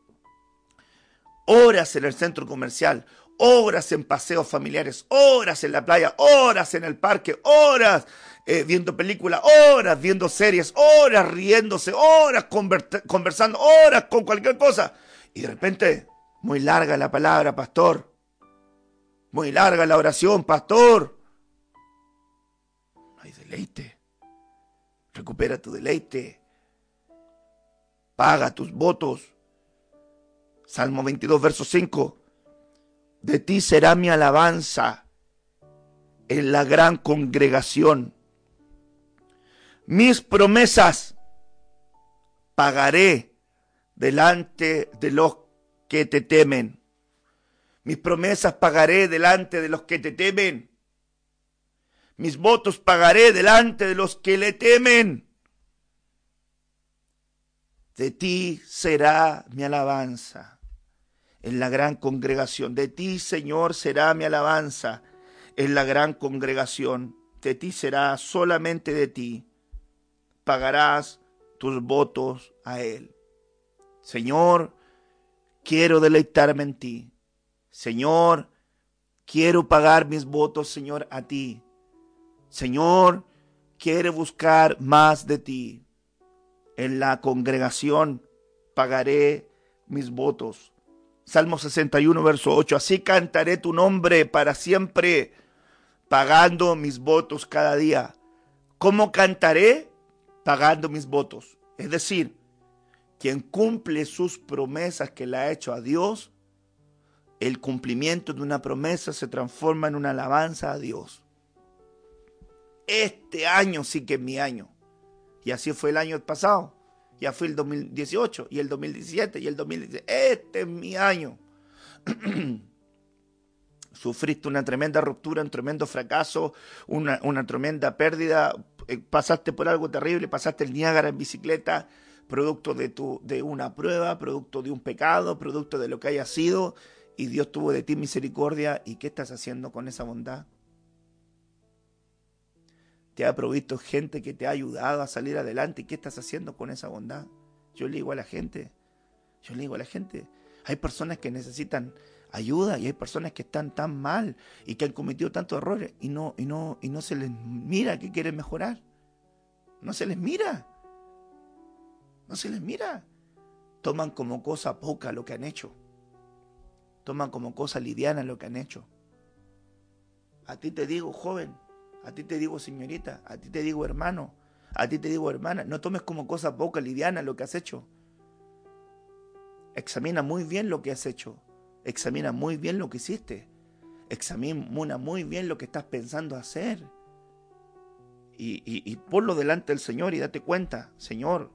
horas en el centro comercial, horas en paseos familiares, horas en la playa, horas en el parque, horas eh, viendo películas, horas viendo series, horas riéndose, horas conversando, horas con cualquier cosa. Y de repente, muy larga la palabra, pastor. Muy larga la oración, pastor. No hay deleite. Recupera tu deleite. Paga tus votos. Salmo 22, verso 5. De ti será mi alabanza en la gran congregación. Mis promesas pagaré delante de los que te temen. Mis promesas pagaré delante de los que te temen. Mis votos pagaré delante de los que le temen. De ti será mi alabanza en la gran congregación. De ti, Señor, será mi alabanza en la gran congregación. De ti será solamente de ti. Pagarás tus votos a Él. Señor, quiero deleitarme en ti. Señor, quiero pagar mis votos, Señor, a ti. Señor, quiero buscar más de ti. En la congregación pagaré mis votos. Salmo 61, verso 8. Así cantaré tu nombre para siempre, pagando mis votos cada día. ¿Cómo cantaré? Pagando mis votos. Es decir, quien cumple sus promesas que le ha hecho a Dios, el cumplimiento de una promesa se transforma en una alabanza a Dios. Este año sí que es mi año. Y así fue el año pasado. Ya fue el 2018 y el 2017 y el 2017. Este es mi año. Sufriste una tremenda ruptura, un tremendo fracaso, una, una tremenda pérdida. Eh, pasaste por algo terrible, pasaste el Niágara en bicicleta, producto de, tu, de una prueba, producto de un pecado, producto de lo que haya sido y Dios tuvo de ti misericordia. ¿Y qué estás haciendo con esa bondad? Te ha provisto gente que te ha ayudado a salir adelante. ¿Y qué estás haciendo con esa bondad? Yo le digo a la gente, yo le digo a la gente, hay personas que necesitan ayuda y hay personas que están tan mal y que han cometido tantos errores y no, y no, y no se les mira que quieren mejorar. No se les mira. No se les mira. Toman como cosa poca lo que han hecho toman como cosa liviana lo que han hecho. A ti te digo, joven, a ti te digo, señorita, a ti te digo, hermano, a ti te digo, hermana, no tomes como cosa poca, liviana lo que has hecho. Examina muy bien lo que has hecho. Examina muy bien lo que hiciste. Examina muy bien lo que estás pensando hacer. Y, y, ponlo delante del Señor y date cuenta, Señor,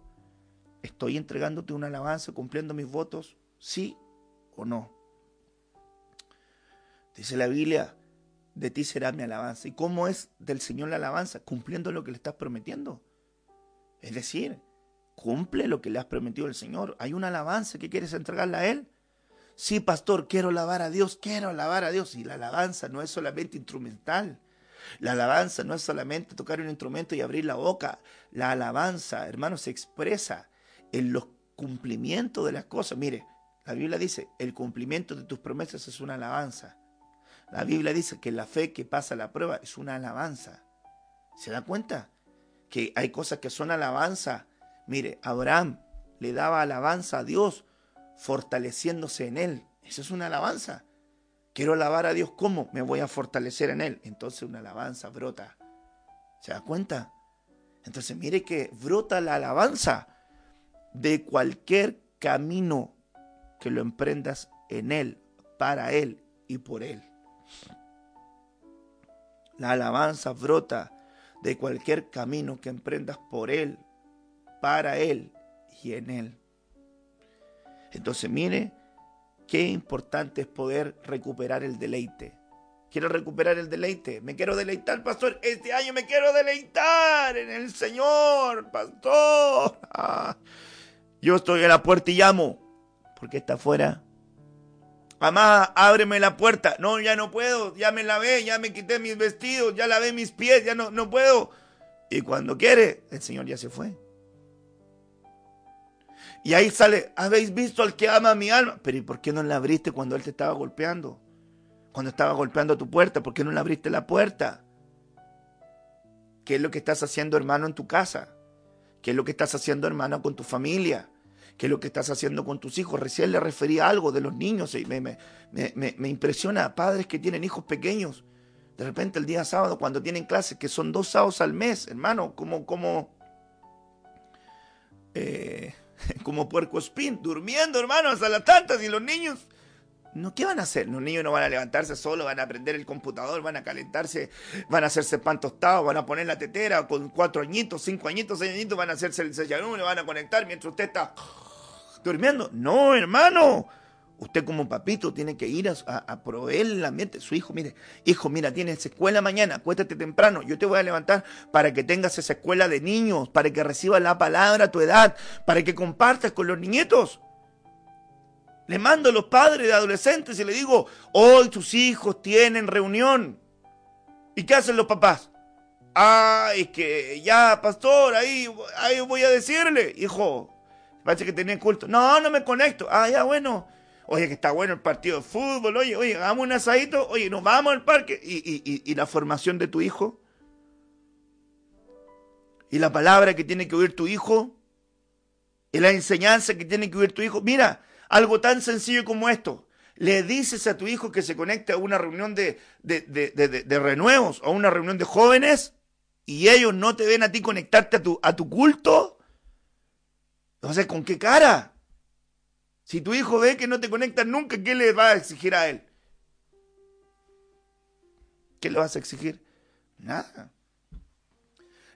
¿estoy entregándote una alabanza, cumpliendo mis votos? ¿Sí o no? Dice la Biblia, de ti será mi alabanza. ¿Y cómo es del Señor la alabanza? Cumpliendo lo que le estás prometiendo. Es decir, cumple lo que le has prometido al Señor. Hay una alabanza que quieres entregarla a Él. Sí, pastor, quiero alabar a Dios, quiero alabar a Dios. Y la alabanza no es solamente instrumental. La alabanza no es solamente tocar un instrumento y abrir la boca. La alabanza, hermano, se expresa en los cumplimientos de las cosas. Mire, la Biblia dice, el cumplimiento de tus promesas es una alabanza. La Biblia dice que la fe que pasa la prueba es una alabanza. ¿Se da cuenta? Que hay cosas que son alabanza. Mire, Abraham le daba alabanza a Dios fortaleciéndose en él. Eso es una alabanza. Quiero alabar a Dios, ¿cómo? Me voy a fortalecer en él. Entonces una alabanza brota. ¿Se da cuenta? Entonces mire que brota la alabanza de cualquier camino que lo emprendas en él, para él y por él. La alabanza brota de cualquier camino que emprendas por Él, para Él y en Él. Entonces mire qué importante es poder recuperar el deleite. Quiero recuperar el deleite. Me quiero deleitar, pastor. Este año me quiero deleitar en el Señor, pastor. Yo estoy en la puerta y llamo. porque está afuera? Mamá, ábreme la puerta. No, ya no puedo. Ya me lavé, ya me quité mis vestidos, ya lavé mis pies, ya no, no puedo. Y cuando quiere, el Señor ya se fue. Y ahí sale, ¿habéis visto al que ama mi alma? Pero ¿y por qué no la abriste cuando Él te estaba golpeando? Cuando estaba golpeando tu puerta, ¿por qué no le abriste la puerta? ¿Qué es lo que estás haciendo, hermano, en tu casa? ¿Qué es lo que estás haciendo, hermano, con tu familia? Qué es lo que estás haciendo con tus hijos. Recién le refería algo de los niños y me, me, me, impresiona padres que tienen hijos pequeños. De repente el día sábado, cuando tienen clases, que son dos sábados al mes, hermano, como, como, eh, como puerco spin, durmiendo, hermano, hasta las tantas, y los niños, no, ¿qué van a hacer? Los niños no van a levantarse solo, van a aprender el computador, van a calentarse, van a hacerse pan tostado, van a poner la tetera con cuatro añitos, cinco añitos, seis añitos, van a hacerse el desayuno, le van a conectar mientras usted está durmiendo. No, hermano. Usted como papito tiene que ir a, a, proveer el ambiente. Su hijo, mire, hijo, mira, tienes escuela mañana, acuéstate temprano. Yo te voy a levantar para que tengas esa escuela de niños, para que recibas la palabra a tu edad, para que compartas con los niñitos. Le mando a los padres de adolescentes y le digo, hoy tus hijos tienen reunión. ¿Y qué hacen los papás? Ay, es que ya, pastor, ahí, ahí voy a decirle, hijo, parece que tenés culto. No, no me conecto. Ah, ya, bueno. Oye, que está bueno el partido de fútbol. Oye, oye, hagamos un asadito. Oye, nos vamos al parque. ¿Y, y, y la formación de tu hijo? ¿Y la palabra que tiene que oír tu hijo? ¿Y la enseñanza que tiene que oír tu hijo? Mira, algo tan sencillo como esto. Le dices a tu hijo que se conecte a una reunión de, de, de, de renuevos, a una reunión de jóvenes, y ellos no te ven a ti conectarte a tu, a tu culto. Entonces, ¿con qué cara? Si tu hijo ve que no te conectas nunca, ¿qué le va a exigir a él? ¿Qué le vas a exigir? Nada.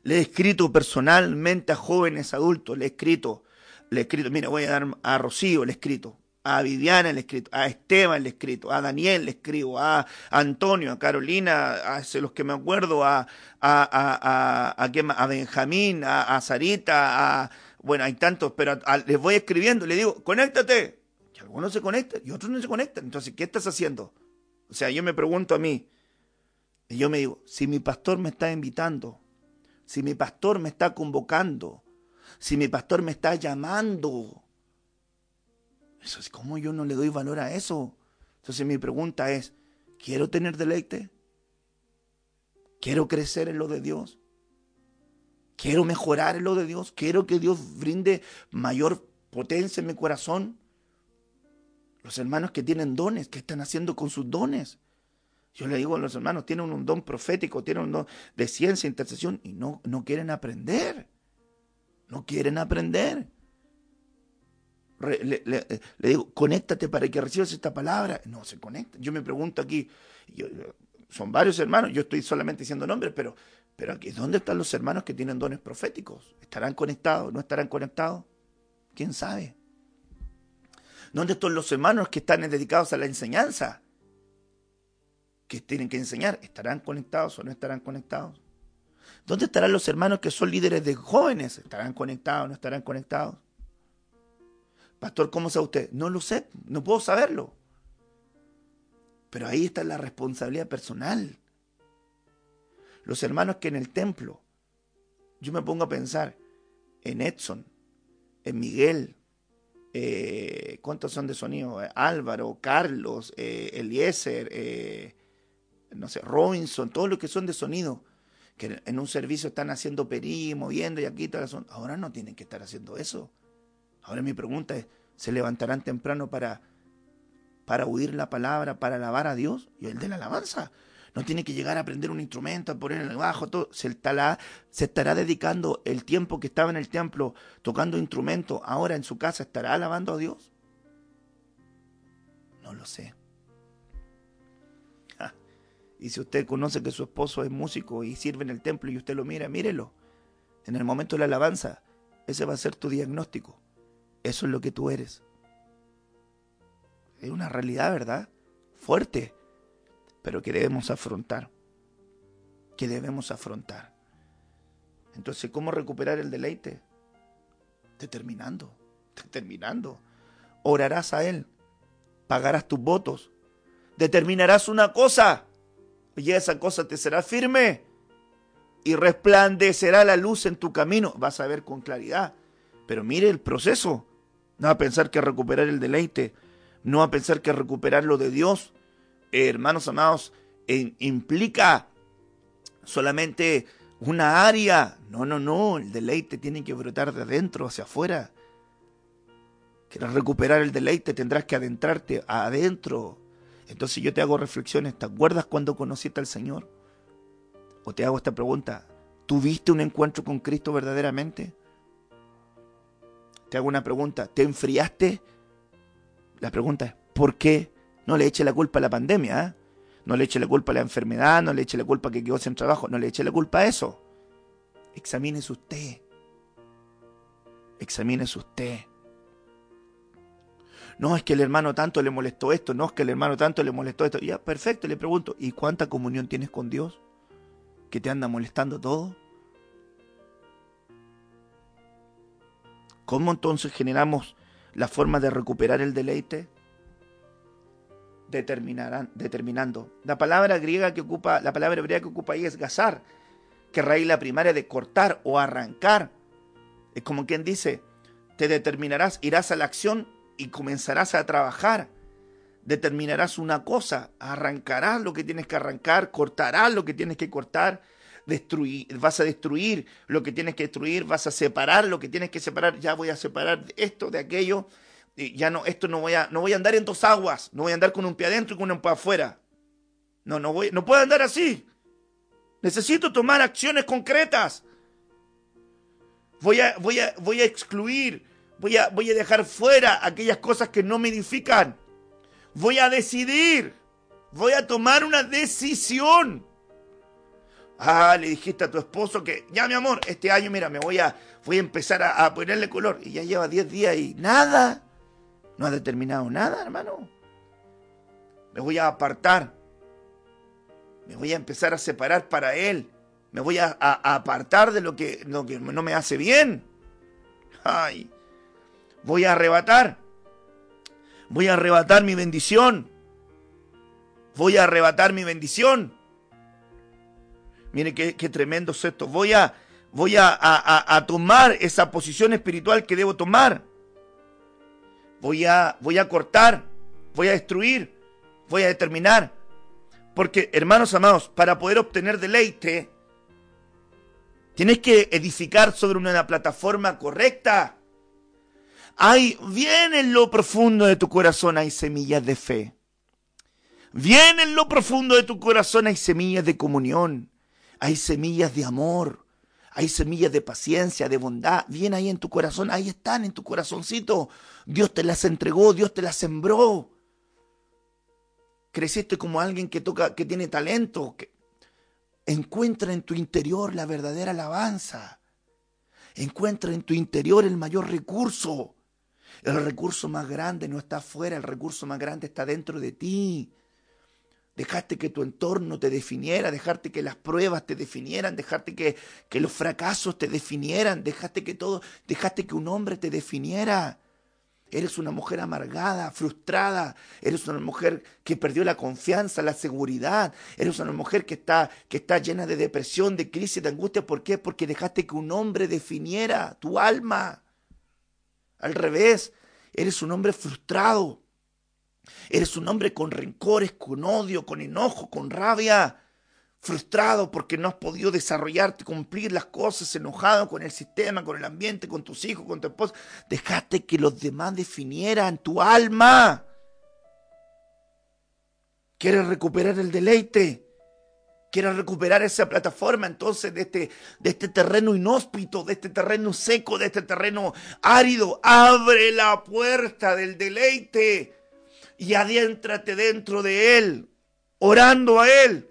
Le he escrito personalmente a jóvenes adultos, le he escrito, le he escrito, mira, voy a dar a Rocío, le he escrito, a Viviana le he escrito, a Esteban le he escrito, a Daniel le escribo, a Antonio, a Carolina, a los que me acuerdo, a, a, a, a Benjamín, a, Sarita, a, bueno, hay tantos, pero les voy escribiendo, le digo, conéctate. Y algunos se conectan y otros no se conectan. Entonces, ¿qué estás haciendo? O sea, yo me pregunto a mí, y yo me digo, si mi pastor me está invitando, si mi pastor me está convocando, si mi pastor me está llamando, eso es como yo no le doy valor a eso. Entonces mi pregunta es, ¿quiero tener deleite? ¿Quiero crecer en lo de Dios? Quiero mejorar en lo de Dios. Quiero que Dios brinde mayor potencia en mi corazón. Los hermanos que tienen dones, ¿qué están haciendo con sus dones? Yo le digo a los hermanos, tienen un don profético, tienen un don de ciencia, intercesión, y no, no quieren aprender. No quieren aprender. Le, digo, conéctate para que recibas esta palabra. No se conecta. Yo me pregunto aquí, son varios hermanos, yo estoy solamente diciendo nombres, pero pero aquí, ¿dónde están los hermanos que tienen dones proféticos? ¿Estarán conectados? ¿No estarán conectados? ¿Quién sabe? ¿Dónde están los hermanos que están dedicados a la enseñanza? Que tienen que enseñar. ¿Estarán conectados o no estarán conectados? ¿Dónde estarán los hermanos que son líderes de jóvenes? ¿Estarán conectados o no estarán conectados? Pastor, ¿cómo sabe usted? No lo sé, no puedo saberlo. Pero ahí está la responsabilidad personal los hermanos que en el templo, yo me pongo a pensar en Edson, en Miguel, eh, ¿cuántos son de sonido? Álvaro, Carlos, eh, Eliezer, eh, no sé, Robinson, todos los que son de sonido, que en un servicio están haciendo perí, moviendo y aquí todas son. Ahora no tienen que estar haciendo eso. Ahora mi pregunta es, ¿se levantarán temprano para, para oír la palabra, para alabar a Dios? Y el de la alabanza no tiene que llegar a aprender un instrumento, a poner el bajo, todo. Se estará, se estará dedicando el tiempo que estaba en el templo tocando instrumento, ahora en su casa, ¿estará alabando a Dios? No lo sé. Y si usted conoce que su esposo es músico y sirve en el templo y usted lo mira, mírelo. En el momento de la alabanza, ese va a ser tu diagnóstico. Eso es lo que tú eres. Es una realidad, ¿verdad? Fuerte pero que debemos afrontar, que debemos afrontar. Entonces, ¿cómo recuperar el deleite? Determinando, determinando. Orarás a Él, pagarás tus votos, determinarás una cosa y esa cosa te será firme y resplandecerá la luz en tu camino. Vas a ver con claridad. Pero mire el proceso. No a pensar que recuperar el deleite, no a pensar que recuperar lo de Dios, hermanos amados, implica solamente una área. No, no, no, el deleite tiene que brotar de adentro hacia afuera. Quieres recuperar el deleite, tendrás que adentrarte adentro. Entonces yo te hago reflexiones. ¿Te acuerdas cuando conociste al Señor? O te hago esta pregunta. ¿Tuviste un encuentro con Cristo verdaderamente? Te hago una pregunta. ¿Te enfriaste? La pregunta es, ¿por qué? No le eche la culpa a la pandemia, ¿eh? no le eche la culpa a la enfermedad, no le eche la culpa que quedó sin trabajo, no le eche la culpa a eso. Examínese usted. Examínese usted. No es que el hermano tanto le molestó esto, no es que el hermano tanto le molestó esto. Ya, perfecto, le pregunto, ¿y cuánta comunión tienes con Dios? ¿Que te anda molestando todo? ¿Cómo entonces generamos la forma de recuperar el deleite? Determinarán, determinando. La palabra griega que ocupa, la palabra hebrea que ocupa ahí es gazar, que raíz la primaria de cortar o arrancar. Es como quien dice, te determinarás, irás a la acción y comenzarás a trabajar. Determinarás una cosa, arrancarás lo que tienes que arrancar, cortarás lo que tienes que cortar, destruir, vas a destruir lo que tienes que destruir, vas a separar lo que tienes que separar, ya voy a separar esto de aquello, ya no, esto no voy a, no voy a andar en dos aguas, no voy a andar con un pie adentro y con un pie afuera. No, no voy, no puedo andar así. Necesito tomar acciones concretas. Voy a, voy a, voy a excluir Voy a, voy a dejar fuera aquellas cosas que no me edifican. Voy a decidir. Voy a tomar una decisión. Ah, le dijiste a tu esposo que, ya mi amor, este año, mira, me voy a, voy a empezar a, a ponerle color. Y ya lleva 10 días y nada. No ha determinado nada, hermano. Me voy a apartar. Me voy a empezar a separar para él. Me voy a, apartar de lo que, no me hace bien. Ay, voy a arrebatar. Voy a arrebatar mi bendición. Voy a arrebatar mi bendición. Mire qué, tremendo es esto. Voy, a, voy a, tomar esa posición espiritual que debo tomar. Voy a, voy a cortar. Voy a destruir. Voy a determinar. Porque, hermanos amados, para poder obtener deleite, tienes que edificar sobre una plataforma correcta. Hay, bien en lo profundo de tu corazón hay semillas de fe. Bien en lo profundo de tu corazón hay semillas de comunión. Hay semillas de amor. Hay semillas de paciencia, de bondad. Bien ahí en tu corazón. Ahí están en tu corazoncito. Dios te las entregó. Dios te las sembró. Creciste como alguien que toca, que tiene talento. Que encuentra en tu interior la verdadera alabanza. Encuentra en tu interior el mayor recurso. El recurso más grande no está afuera, el recurso más grande está dentro de ti. Dejaste que tu entorno te definiera, dejaste que las pruebas te definieran, dejaste que, que los fracasos te definieran, dejaste que todo, dejaste que un hombre te definiera. Eres una mujer amargada, frustrada. Eres una mujer que perdió la confianza, la seguridad. Eres una mujer que está, que está llena de depresión, de crisis, de angustia. ¿Por qué? Porque dejaste que un hombre definiera tu alma. Al revés, eres un hombre frustrado. Eres un hombre con rencores, con odio, con enojo, con rabia. Frustrado porque no has podido desarrollarte, cumplir las cosas, enojado con el sistema, con el ambiente, con tus hijos, con tu esposa. Dejaste que los demás definieran tu alma. ¿Quieres recuperar el deleite? Quiero recuperar esa plataforma entonces de este, de este terreno inhóspito, de este terreno seco, de este terreno árido. Abre la puerta del deleite y adéntrate dentro de él, orando a él,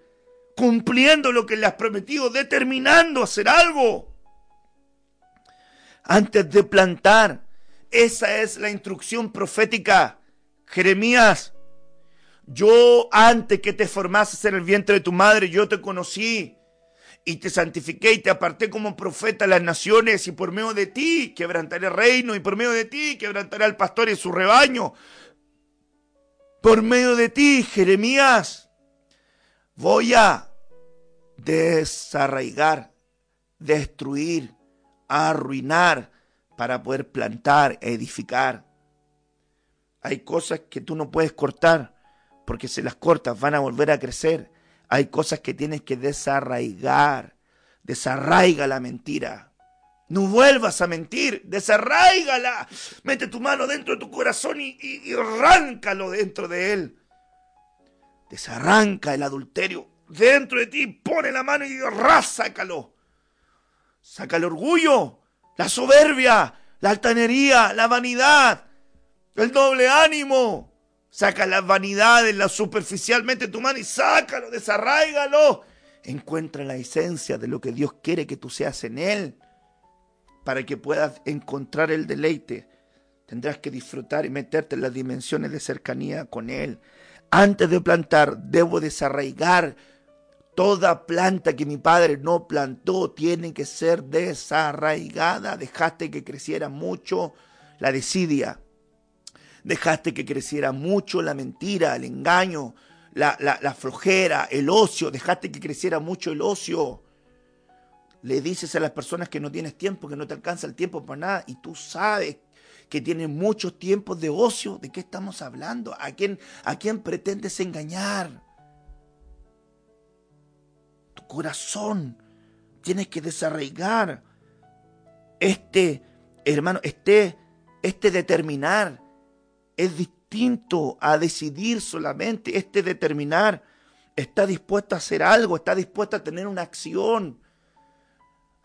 cumpliendo lo que le has prometido, determinando hacer algo. Antes de plantar, esa es la instrucción profética. Jeremías yo antes que te formases en el vientre de tu madre, yo te conocí y te santifiqué y te aparté como profeta a las naciones y por medio de ti quebrantaré el reino y por medio de ti quebrantaré al pastor y su rebaño. Por medio de ti, Jeremías, voy a desarraigar, destruir, arruinar para poder plantar, edificar. Hay cosas que tú no puedes cortar porque si las cortas van a volver a crecer. Hay cosas que tienes que desarraigar. Desarraiga la mentira. No vuelvas a mentir, desarraigala. Mete tu mano dentro de tu corazón y, arráncalo dentro de él. Desarranca el adulterio dentro de ti, pone la mano y rásácalo. Saca el orgullo, la soberbia, la altanería, la vanidad, el doble ánimo, Saca las vanidades, la superficialmente tu mano y sácalo, desarraigalo. Encuentra la esencia de lo que Dios quiere que tú seas en Él para que puedas encontrar el deleite Tendrás que disfrutar y meterte en las dimensiones de cercanía con Él. Antes de plantar, debo desarraigar Toda planta que mi padre no plantó tiene que ser desarraigada. Dejaste que creciera mucho la desidia. Dejaste que creciera mucho la mentira, el engaño, la, la, flojera, el ocio. Dejaste que creciera mucho el ocio. Le dices a las personas que no tienes tiempo, que no te alcanza el tiempo para nada, y tú sabes que tienes muchos tiempos de ocio. ¿De qué estamos hablando? ¿A quién, a quién pretendes engañar? corazón. Tienes que desarraigar este, hermano, este, este determinar es distinto a decidir solamente. Este determinar está dispuesto a hacer algo, está dispuesto a tener una acción.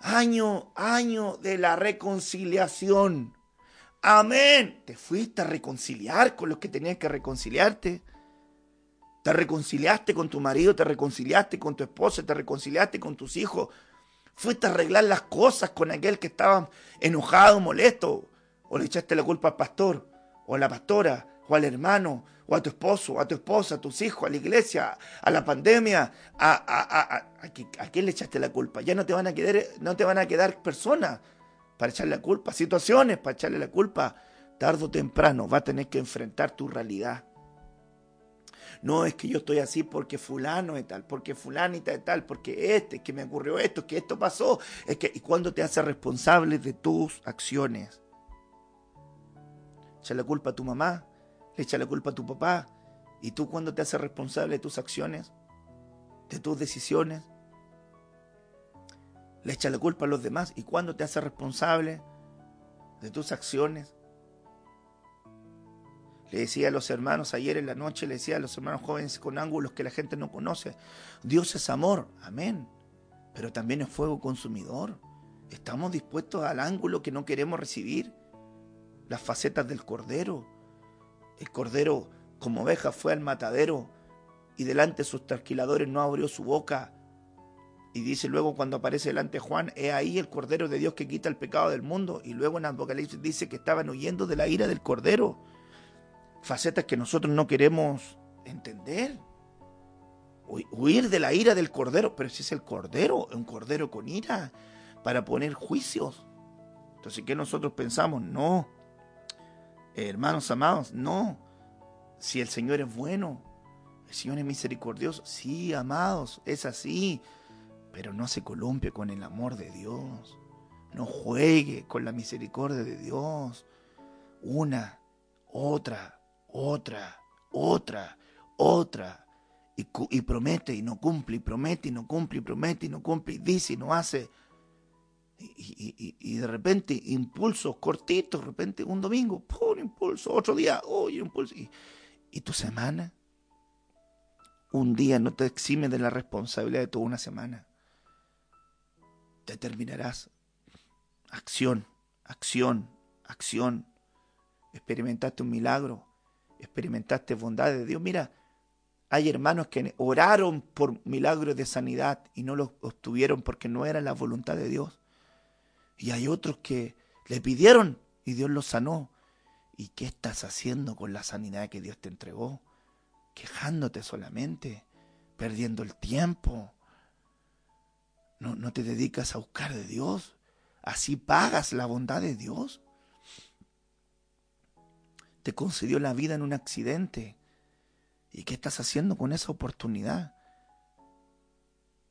Año, año de la reconciliación. Amén. Te fuiste a reconciliar con los que tenían que reconciliarte. Te reconciliaste con tu marido, te reconciliaste con tu esposa, te reconciliaste con tus hijos. Fuiste a arreglar las cosas con aquel que estaba enojado, molesto. O le echaste la culpa al pastor, o a la pastora, o al hermano, o a tu esposo, a tu esposa, a tus hijos, a la iglesia, a la pandemia. ¿A, quién le echaste la culpa? Ya no te van a quedar, no te van a quedar personas para echarle la culpa, situaciones para echarle la culpa. Tardo o temprano va a tener que enfrentar tu realidad. No, es que yo estoy así porque fulano es tal, porque fulanita es tal, porque este, que me ocurrió esto, que esto pasó. Es que, ¿y cuando te haces responsable de tus acciones? Echa la culpa a tu mamá, le echa la culpa a tu papá. ¿Y tú cuando te haces responsable de tus acciones? De tus decisiones? Le echa la culpa a los demás. ¿Y cuando te haces responsable de tus acciones? Le decía a los hermanos ayer en la noche, le decía a los hermanos jóvenes con ángulos que la gente no conoce. Dios es amor, amén. Pero también es fuego consumidor. Estamos dispuestos al ángulo que no queremos recibir. Las facetas del cordero. El cordero como oveja fue al matadero y delante de sus trasquiladores no abrió su boca. Y dice luego cuando aparece delante Juan, he ahí el Cordero de Dios que quita el pecado del mundo. Y luego en Apocalipsis dice que estaban huyendo de la ira del Cordero facetas que nosotros no queremos entender. Huir de la ira del cordero, pero si es el cordero, un cordero con ira, para poner juicios. Entonces, ¿qué nosotros pensamos? No, hermanos amados, no. Si el Señor es bueno, el Señor es misericordioso, sí, amados, es así, pero no se columpie con el amor de Dios. No juegue con la misericordia de Dios. Una, otra, otra, otra, otra. Y, promete y no cumple, y promete y no cumple, y promete y no cumple, y dice y no hace. Y, de repente impulsos cortitos, de repente un domingo, ¡pum! impulso, otro día, ¡oye! impulso. Y, tu semana, un día no te exime de la responsabilidad de toda una semana. Determinarás acción, acción, acción. Experimentaste un milagro, experimentaste bondad de Dios. Mira, hay hermanos que oraron por milagros de sanidad y no los obtuvieron porque no era la voluntad de Dios. Y hay otros que le pidieron y Dios los sanó. ¿Y qué estás haciendo con la sanidad que Dios te entregó? Quejándote solamente, perdiendo el tiempo. No, no te dedicas a buscar de Dios. Así pagas la bondad de Dios te concedió la vida en un accidente. ¿Y qué estás haciendo con esa oportunidad?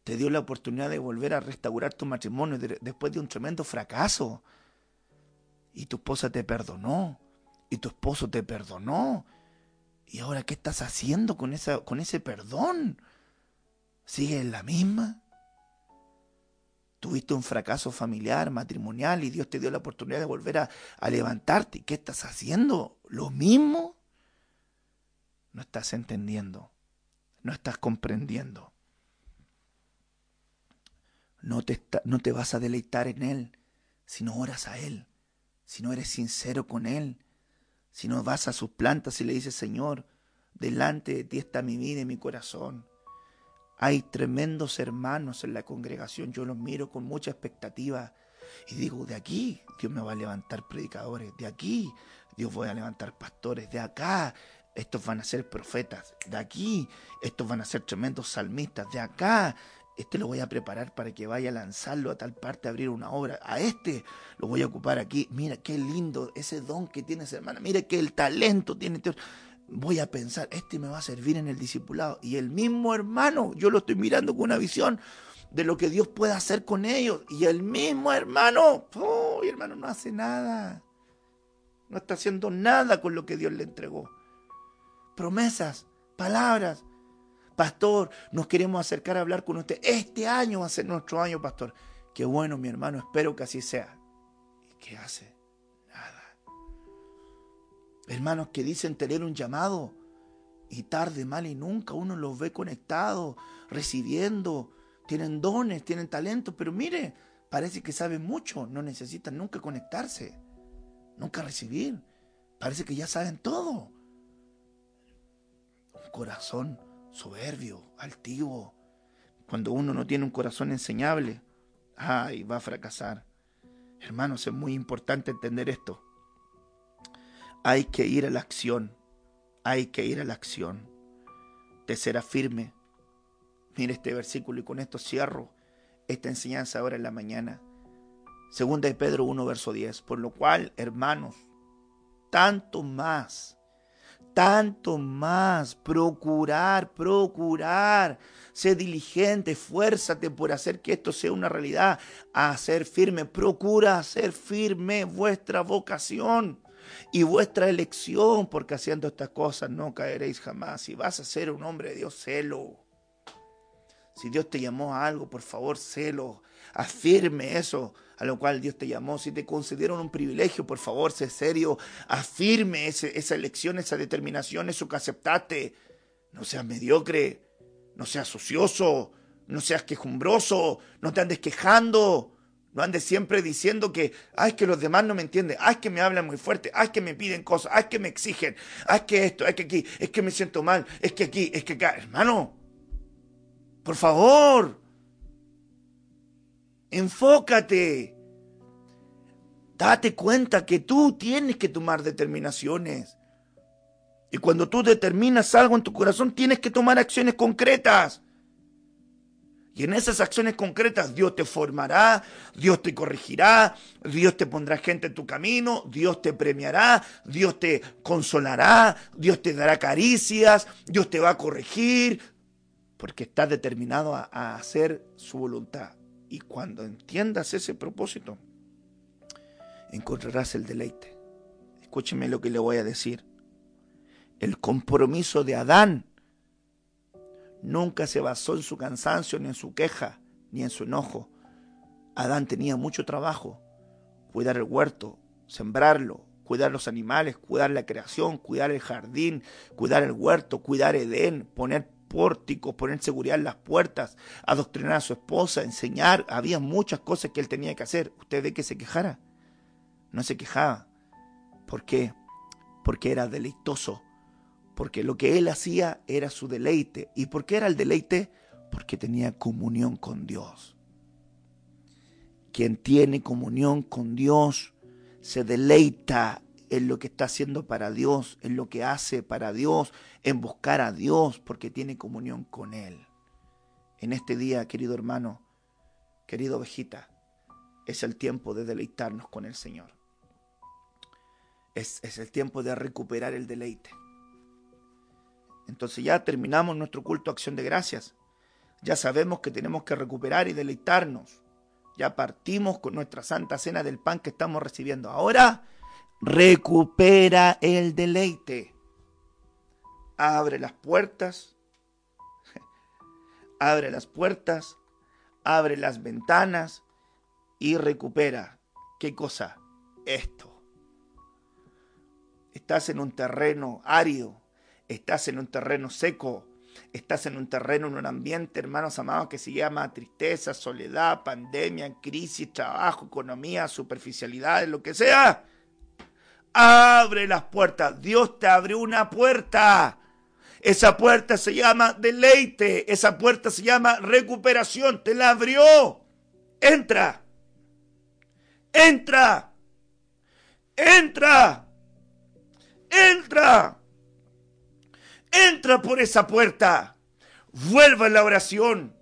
Te dio la oportunidad de volver a restaurar tu matrimonio después de un tremendo fracaso. Y tu esposa te perdonó. Y tu esposo te perdonó. ¿Y ahora qué estás haciendo con, esa, con ese perdón? ¿Sigues en la misma? Tuviste un fracaso familiar, matrimonial y Dios te dio la oportunidad de volver a, a levantarte. ¿Qué estás haciendo? ¿Lo mismo? No estás entendiendo. No estás comprendiendo. No te, no te vas a deleitar en Él si no oras a Él, si no eres sincero con Él, si no vas a sus plantas y le dices, Señor, delante de ti está mi vida y mi corazón. Hay tremendos hermanos en la congregación, yo los miro con mucha expectativa y digo, de aquí Dios me va a levantar predicadores, de aquí Dios voy a levantar pastores de acá. Estos van a ser profetas de aquí. Estos van a ser tremendos salmistas de acá. Este lo voy a preparar para que vaya a lanzarlo a tal parte, a abrir una obra. A este lo voy a ocupar aquí. Mira qué lindo ese don que tiene esa hermana. Mira qué el talento tiene. Este voy a pensar, este me va a servir en el discipulado. Y el mismo hermano, yo lo estoy mirando con una visión de lo que Dios puede hacer con ellos. Y el mismo hermano, oh, hermano no hace nada. No está haciendo nada con lo que Dios le entregó. Promesas, palabras. Pastor, nos queremos acercar a hablar con usted. Este año va a ser nuestro año, pastor. Qué bueno, mi hermano, espero que así sea. ¿Y qué hace? Nada. Hermanos que dicen tener un llamado y tarde, mal y nunca uno los ve conectados, recibiendo, tienen dones, tienen talentos, pero mire, parece que saben mucho, no necesitan nunca conectarse, nunca recibir. Parece que ya saben todo. Un corazón soberbio, altivo. Cuando uno no tiene un corazón enseñable, ay, va a fracasar. Hermanos, es muy importante entender esto. Hay que ir a la acción. Hay que ir a la acción. Te será firme, Mire este versículo y con esto cierro esta enseñanza ahora en la mañana. Segunda de Pedro 1, verso 10. Por lo cual, hermanos, tanto más, tanto más, procurar, procurar, sé diligente, fuérzate por hacer que esto sea una realidad, a ser firme, procura hacer firme vuestra vocación y vuestra elección, porque haciendo estas cosas no caeréis jamás. Si vas a ser un hombre de Dios, celo si Dios te llamó a algo, por favor, celo, afirme eso a lo cual Dios te llamó. Si te concedieron un privilegio, por favor, sé serio, afirme esa elección, esa determinación, eso que aceptaste. No seas mediocre, no seas ocioso, no seas quejumbroso, no te andes quejando. No andes siempre diciendo que, ay, que los demás no me entienden, ay, que me hablan muy fuerte, ay, que me piden cosas, ay, que me exigen, ay, que esto, ay, que aquí, es que me siento mal, es que aquí, es que acá. Hermano, por favor, enfócate. Date cuenta que tú tienes que tomar determinaciones. Y cuando tú determinas algo en tu corazón, tienes que tomar acciones concretas. Y en esas acciones concretas Dios te formará, Dios te corregirá, Dios te pondrá gente en tu camino, Dios te premiará, Dios te consolará, Dios te dará caricias, Dios te va a corregir, porque estás determinado a, hacer su voluntad. Y cuando entiendas ese propósito, encontrarás el deleite. Escúcheme lo que le voy a decir. El compromiso de Adán nunca se basó en su cansancio, ni en su queja, ni en su enojo. Adán tenía mucho trabajo. Cuidar el huerto, sembrarlo, cuidar los animales, cuidar la creación, cuidar el jardín, cuidar el huerto, cuidar Edén, poner pórticos, poner seguridad en las puertas, adoctrinar a su esposa, enseñar. Había muchas cosas que él tenía que hacer. ¿Usted ve que se quejara? No se quejaba. ¿Por qué? Porque era deleitoso. Porque lo que él hacía era su deleite. ¿Y por qué era el deleite? Porque tenía comunión con Dios. Quien tiene comunión con Dios se deleita en lo que está haciendo para Dios, en lo que hace para Dios, en buscar a Dios porque tiene comunión con Él. En este día, querido hermano, querido ovejita, es el tiempo de deleitarnos con el Señor. Es, es el tiempo de recuperar el deleite. Entonces ya terminamos nuestro culto acción de gracias. Ya sabemos que tenemos que recuperar y deleitarnos. Ya partimos con nuestra santa cena del pan que estamos recibiendo. Ahora recupera el deleite. Abre las puertas, abre las puertas, abre las ventanas y recupera. ¿Qué cosa? Esto. Estás en un terreno árido, estás en un terreno seco, estás en un terreno, en un ambiente, hermanos amados, que se llama tristeza, soledad, pandemia, crisis, trabajo, economía, superficialidad, lo que sea. Abre las puertas. Dios te abrió una puerta. Esa puerta se llama deleite. Esa puerta se llama recuperación. Te la abrió. Entra. Entra. Entra. Entra. Entra por esa puerta. Vuelva a la oración.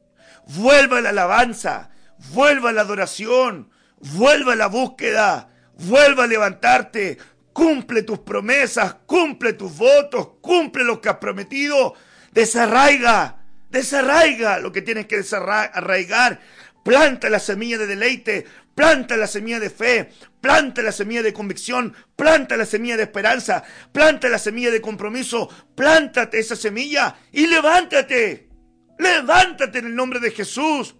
Vuelva a la alabanza. Vuelva a la adoración. Vuelva a la búsqueda. Vuelva a levantarte. Cumple tus promesas. Cumple tus votos. Cumple lo que has prometido. Desarraiga. Desarraiga lo que tienes que desarraigar. Planta la semilla de deleite, planta la semilla de fe, planta la semilla de convicción, planta la semilla de esperanza, planta la semilla de compromiso, plántate esa semilla y levántate. Levántate en el nombre de Jesús.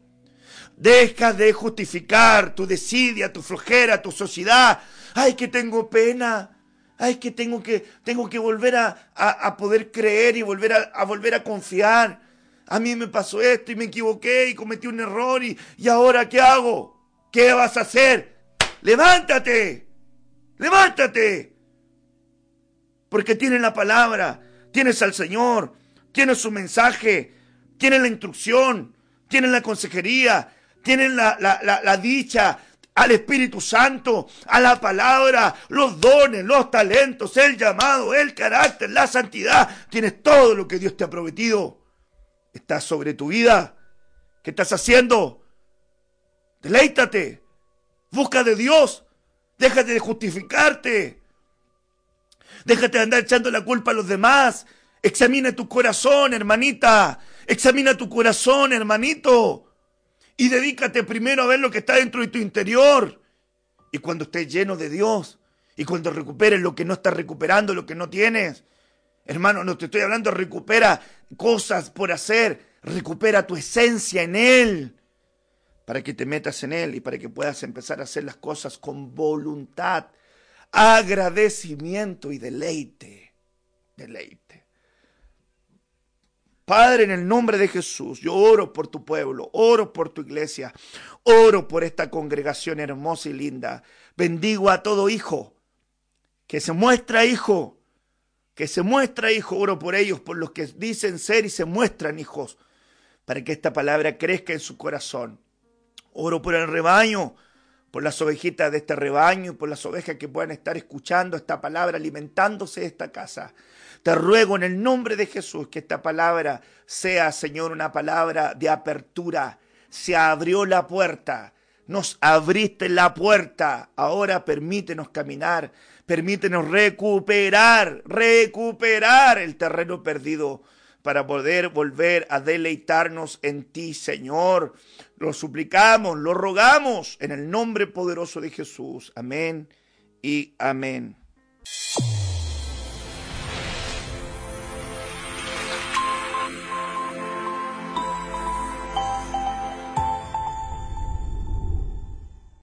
Deja de justificar tu desidia, tu flojera, tu sociedad. Ay, que tengo pena. Ay, que tengo que, tengo que volver a, poder creer y volver a volver a confiar a mí me pasó esto y me equivoqué y cometí un error y, y ahora ¿qué hago? ¿Qué vas a hacer? Levántate, levántate. Porque tienes la palabra, tienes al Señor, tienes su mensaje, tienes la instrucción, tienes la consejería, tienes la, la, la dicha, al Espíritu Santo, a la palabra, los dones, los talentos, el llamado, el carácter, la santidad. Tienes todo lo que Dios te ha prometido está sobre tu vida. ¿Qué estás haciendo? Deleítate. Busca de Dios. Déjate de justificarte. Déjate de andar echando la culpa a los demás. Examina tu corazón, hermanita. Examina tu corazón, hermanito. Y dedícate primero a ver lo que está dentro de tu interior. Y cuando estés lleno de Dios, y cuando recuperes lo que no estás recuperando, lo que no tienes, Hermano, no te estoy hablando, recupera cosas por hacer, recupera tu esencia en Él, para que te metas en Él y para que puedas empezar a hacer las cosas con voluntad, agradecimiento y deleite, deleite. Padre, en el nombre de Jesús, yo oro por tu pueblo, oro por tu iglesia, oro por esta congregación hermosa y linda. Bendigo a todo hijo que se muestra hijo que se muestra hijo, oro por ellos, por los que dicen ser y se muestran hijos, para que esta palabra crezca en su corazón. Oro por el rebaño, por las ovejitas de este rebaño y por las ovejas que puedan estar escuchando esta palabra, alimentándose de esta casa. Te ruego en el nombre de Jesús que esta palabra sea, Señor, una palabra de apertura. Se abrió la puerta, nos abriste la puerta, ahora permítenos caminar Permítenos recuperar, recuperar el terreno perdido para poder volver a deleitarnos en ti, Señor. Lo suplicamos, lo rogamos en el nombre poderoso de Jesús. Amén y amén.